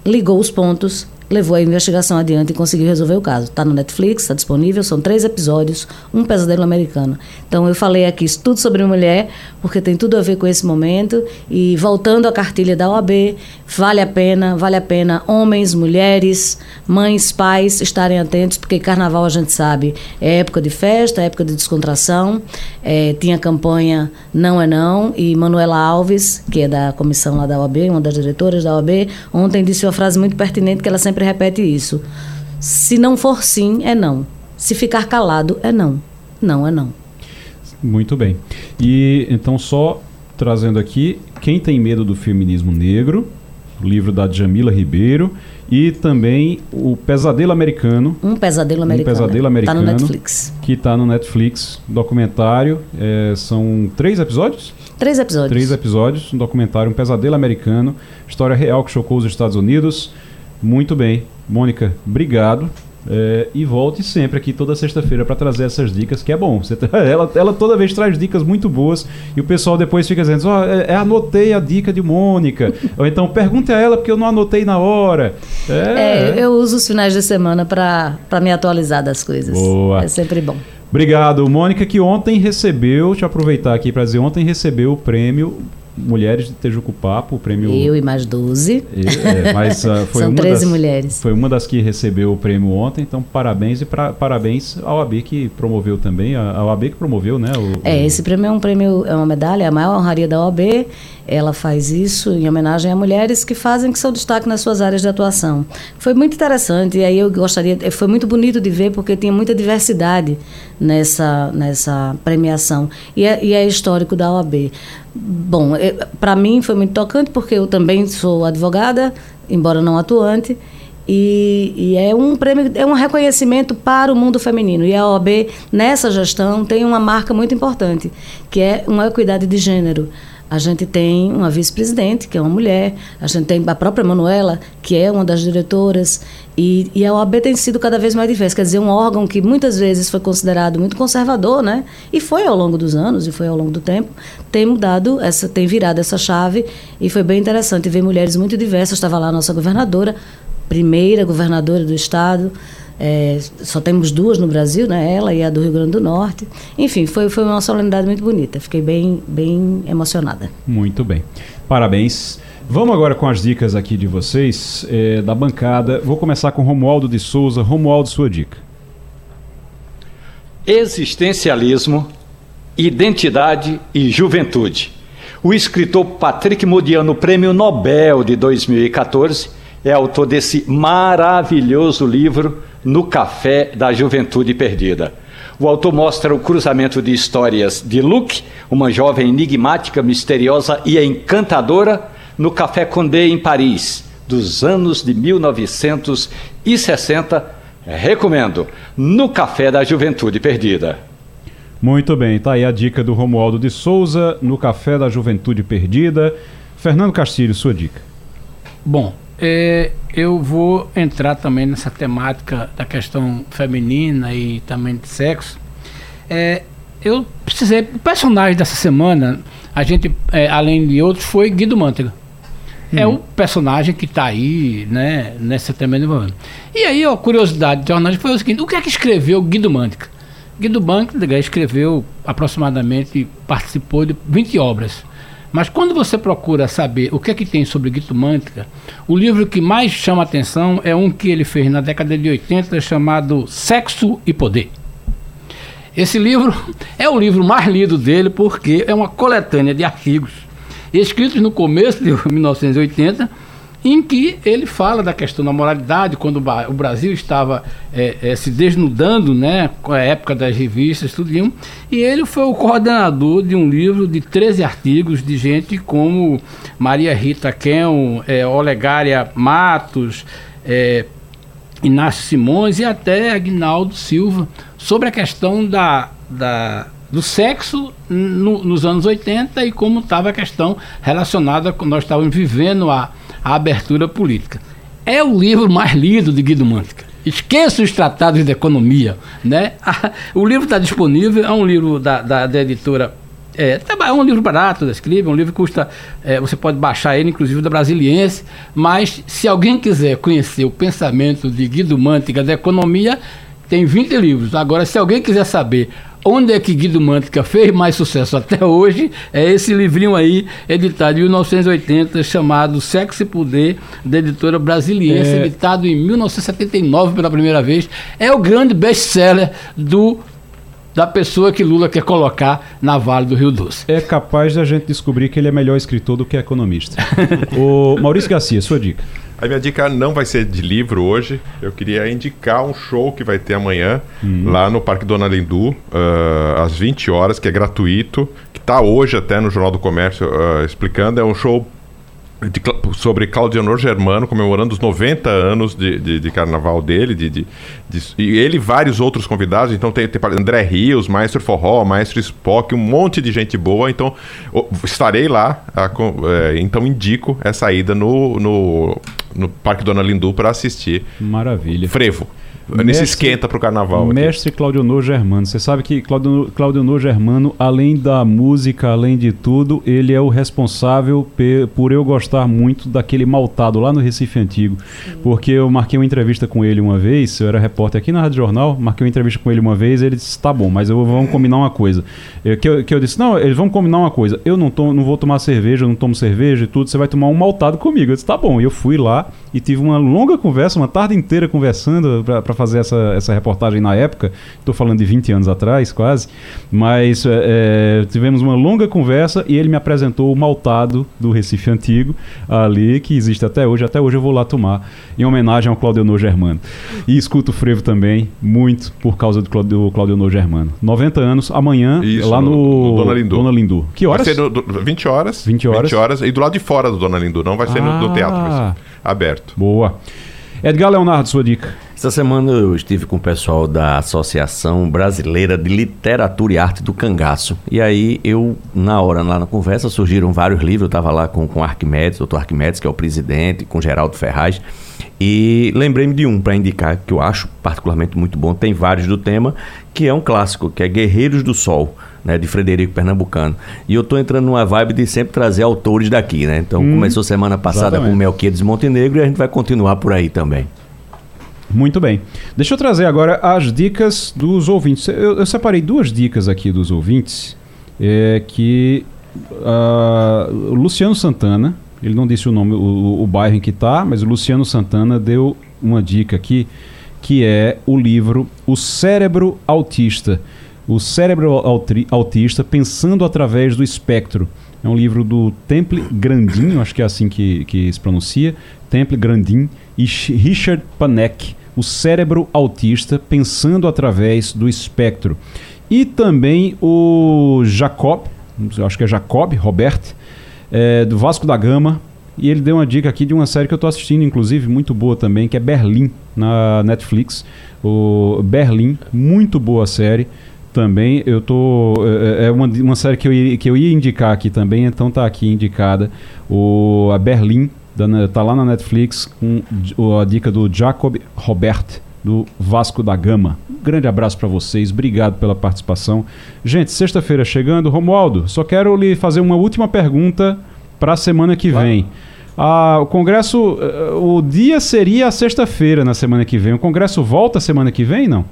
ligou os pontos levou a investigação adiante e conseguiu resolver o caso. Está no Netflix, está disponível, são três episódios, um pesadelo americano. Então eu falei aqui tudo sobre mulher, porque tem tudo a ver com esse momento. E voltando à cartilha da OAB, vale a pena, vale a pena homens, mulheres, mães, pais estarem atentos, porque carnaval a gente sabe, é época de festa, é época de descontração. É, tinha campanha Não é Não, e Manuela Alves, que é da comissão lá da OAB, uma das diretoras da OAB, ontem disse uma frase muito pertinente que ela sempre sempre repete isso. Se não for sim, é não. Se ficar calado, é não. Não é não. Muito bem. E então, só trazendo aqui, quem tem medo do feminismo negro, livro da Jamila Ribeiro, e também o Pesadelo Americano. Um Pesadelo Americano. Um Pesadelo Americano. Está no Netflix. Que está no Netflix, documentário. É, são três episódios? Três episódios. Três episódios, um documentário, um Pesadelo Americano, história real que chocou os Estados Unidos. Muito bem. Mônica, obrigado. É, e volte sempre aqui toda sexta-feira para trazer essas dicas, que é bom. Você, ela, ela toda vez traz dicas muito boas e o pessoal depois fica dizendo: oh, é, é, anotei a dica de Mônica. Ou então pergunte a ela porque eu não anotei na hora. É, é eu uso os finais de semana para me atualizar das coisas. Boa. É sempre bom. Obrigado, Mônica, que ontem recebeu, deixa eu aproveitar aqui para dizer, ontem recebeu o prêmio mulheres de Tejucupapo, o prêmio. Eu e mais 12. é, mas, uh, foi São uma 13 das, mulheres. Foi uma das que recebeu o prêmio ontem, então parabéns e pra, parabéns ao AB que promoveu também, a, OAB que promoveu, né? O, é, esse prêmio é um prêmio, é uma medalha, é a maior honraria da OAB. Ela faz isso em homenagem a mulheres que fazem que são destaque nas suas áreas de atuação. Foi muito interessante, e aí eu gostaria, foi muito bonito de ver porque tinha muita diversidade nessa, nessa premiação. E é, e é histórico da OAB. Bom, para mim foi muito tocante porque eu também sou advogada, embora não atuante, e, e, é um prêmio, é um reconhecimento para o mundo feminino. E a OAB, nessa gestão, tem uma marca muito importante, que é uma equidade de gênero. A gente tem uma vice-presidente, que é uma mulher, a gente tem a própria Manuela, que é uma das diretoras, e, e, a OAB tem sido cada vez mais diversa. Quer dizer, um órgão que muitas vezes foi considerado muito conservador, né? E foi ao longo dos anos, e foi ao longo do tempo, tem mudado, essa, tem virado essa chave, e foi bem interessante ver mulheres muito diversas. Estava lá a nossa governadora, primeira governadora do estado, é, só temos duas no Brasil, né? Ela e a do Rio Grande do Norte. Enfim, foi, foi uma solenidade muito bonita. Fiquei bem, bem emocionada. Muito bem. Parabéns. Vamos agora com as dicas aqui de vocês, é, da bancada. Vou começar com Romualdo de Souza. Romualdo, sua dica. Existencialismo, identidade e juventude. O escritor Patrick Modiano, Prêmio Nobel de 2014, é autor desse maravilhoso livro no Café da Juventude Perdida. O autor mostra o cruzamento de histórias de Luke, uma jovem enigmática, misteriosa e encantadora, no Café Condé em Paris, dos anos de 1960. Recomendo, no Café da Juventude Perdida. Muito bem, tá aí a dica do Romualdo de Souza, no Café da Juventude Perdida. Fernando Castilho, sua dica. Bom, é, eu vou entrar também nessa temática da questão feminina e também de sexo. É, eu precisei. O personagem dessa semana, a gente, é, além de outros, foi Guido Mantega. É o personagem que está aí, né, nessa momento. E aí, a curiosidade de jornalista foi o seguinte: o que é que escreveu Guido Mantega? Guido Mantega escreveu aproximadamente, participou de 20 obras. Mas quando você procura saber o que é que tem sobre Guido Mantega, o livro que mais chama atenção é um que ele fez na década de 80 chamado Sexo e Poder. Esse livro é o livro mais lido dele porque é uma coletânea de artigos escritos no começo de 1980, em que ele fala da questão da moralidade, quando o Brasil estava é, é, se desnudando, né, com a época das revistas, tudo e ele foi o coordenador de um livro de 13 artigos de gente como Maria Rita Ken, é, Olegária Matos, é, Inácio Simões e até Agnaldo Silva, sobre a questão da, da do sexo no, nos anos 80 e como estava a questão relacionada com nós estávamos vivendo a, a abertura política. É o livro mais lido de Guido Mantega. Esqueça os tratados de economia. Né? o livro está disponível, é um livro da, da, da editora é, tá é um livro barato da é um livro que custa. É, você pode baixar ele, inclusive da Brasiliense. Mas se alguém quiser conhecer o pensamento de Guido Mantega da economia, tem 20 livros. Agora, se alguém quiser saber onde é que Guido Mantega fez mais sucesso até hoje, é esse livrinho aí, editado em 1980, chamado Sexo e Poder, da editora brasiliense, é... editado em 1979 pela primeira vez. É o grande best-seller do da pessoa que Lula quer colocar na Vale do Rio Doce. É capaz da gente descobrir que ele é melhor escritor do que economista. o Maurício Garcia, sua dica. A minha dica não vai ser de livro hoje. Eu queria indicar um show que vai ter amanhã uhum. lá no Parque Dona Lindu, uh, às 20 horas, que é gratuito, que está hoje até no Jornal do Comércio uh, explicando. É um show de, sobre Claudionor Germano, comemorando os 90 anos de, de, de carnaval dele, de, de, e ele e vários outros convidados. Então tem, tem André Rios, Maestro Forró, Maestro Spock, um monte de gente boa. Então estarei lá, a, é, então indico essa ida no, no, no Parque Dona Lindu para assistir. Maravilha. Frevo. Nesse esquenta pro carnaval. Mestre aqui. Claudio Germano. Você sabe que Claudio, Claudio Germano, além da música, além de tudo, ele é o responsável por eu gostar muito daquele maltado lá no Recife Antigo. Sim. Porque eu marquei uma entrevista com ele uma vez, eu era repórter aqui na Rádio Jornal, marquei uma entrevista com ele uma vez, ele disse: tá bom, mas eu, vamos combinar uma coisa. Eu, que, eu, que eu disse: não, eles vão combinar uma coisa. Eu não, tomo, não vou tomar cerveja, eu não tomo cerveja e tudo, você vai tomar um maltado comigo. Eu disse: tá bom. E eu fui lá e tive uma longa conversa, uma tarde inteira conversando para fazer essa, essa reportagem na época. Estou falando de 20 anos atrás, quase. Mas é, é, tivemos uma longa conversa e ele me apresentou o maltado do Recife Antigo, ali, que existe até hoje. Até hoje eu vou lá tomar, em homenagem ao Claudionor Germano. E escuto o frevo também, muito, por causa do, Claudio, Claudionor Germano. 90 anos, amanhã, Isso, lá no, no, Dona Lindu. Dona Lindu. Que horas? Vai ser do, 20 horas. 20 horas. 20 horas. E do lado de fora do Dona Lindu, não vai ser ah. no, no teatro, vai ser aberto. Boa. Edgar Leonardo, sua dica. Essa semana eu estive com o pessoal da Associação Brasileira de Literatura e Arte do Cangaço. E aí eu, na hora, lá na conversa, surgiram vários livros. Eu estava lá com, com Arquimedes, doutor Arquimedes, que é o presidente, com Geraldo Ferraz. E lembrei-me de um para indicar, que eu acho particularmente muito bom. Tem vários do tema, que é um clássico, que é Guerreiros do Sol né, de Frederico Pernambucano. E eu estou entrando numa vibe de sempre trazer autores daqui, né? Então hum, começou semana passada exatamente. com Melquiades Montenegro e a gente vai continuar por aí também. Muito bem. Deixa eu trazer agora as dicas dos ouvintes. Eu, eu separei duas dicas aqui dos ouvintes. É que uh, o Luciano Santana, ele não disse o nome, o, o bairro em que está, mas o Luciano Santana deu uma dica aqui, que é o livro O Cérebro Autista o Cérebro Autista Pensando Através do Espectro. É um livro do Temple Grandin, acho que é assim que, que se pronuncia, Temple Grandin e Richard Panek, O Cérebro Autista Pensando Através do Espectro. E também o Jacob, acho que é Jacob, Robert, é, do Vasco da Gama, e ele deu uma dica aqui de uma série que eu estou assistindo, inclusive, muito boa também, que é Berlim, na Netflix. O Berlim, muito boa série também eu tô é, é uma, uma série que eu, ia, que eu ia indicar aqui também então tá aqui indicada o a Berlim Da- Tá lá na Netflix com a dica do Jacob Robert, do Vasco da Gama. Um grande abraço para vocês, obrigado pela participação. Gente, sexta-feira chegando. Romualdo, só quero lhe fazer uma última pergunta para a semana que vem. Ah, o Congresso, eh, o dia seria a sexta-feira na semana que vem. O Congresso volta semana que vem, não?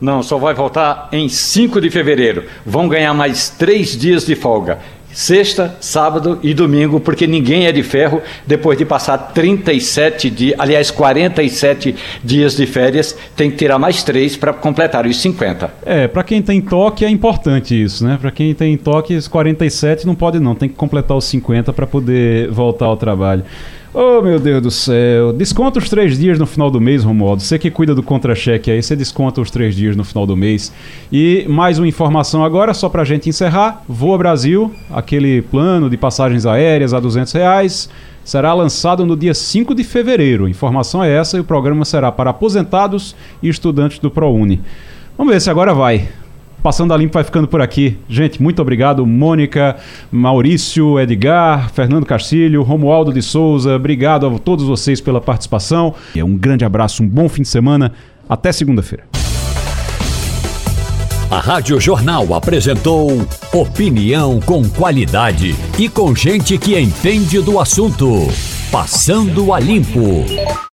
Não, só vai voltar em 5 de fevereiro. Vão ganhar mais três dias de folga. Sexta, sábado e domingo, porque ninguém é de ferro depois de passar 37 dias, aliás, 47 dias de férias, tem que tirar mais três para completar os 50. É, pra quem tem toque é importante isso, né? Pra quem tem toque, os 47 não pode não, tem que completar os 50 pra poder voltar ao trabalho. Oh, meu Deus do céu. Desconta os três dias no final do mês, Romualdo. Você que cuida do contra-cheque aí, você desconta os três dias no final do mês. E mais uma informação agora, só pra gente encerrar. Voa Brasil, aquele plano de passagens aéreas a 200 reais, será lançado no dia 5 de fevereiro. Informação é essa e o programa será para aposentados e estudantes do ProUni. Vamos ver se agora vai. Passando a Limpo vai ficando por aqui. Gente, muito obrigado. Mônica, Maurício, Edgar, Fernando Castilho, Romualdo de Souza. Obrigado a todos vocês pela participação. Um grande abraço, um bom fim de semana. Até segunda-feira. A Rádio Jornal apresentou opinião com qualidade e com gente que entende do assunto. Passando a limpo.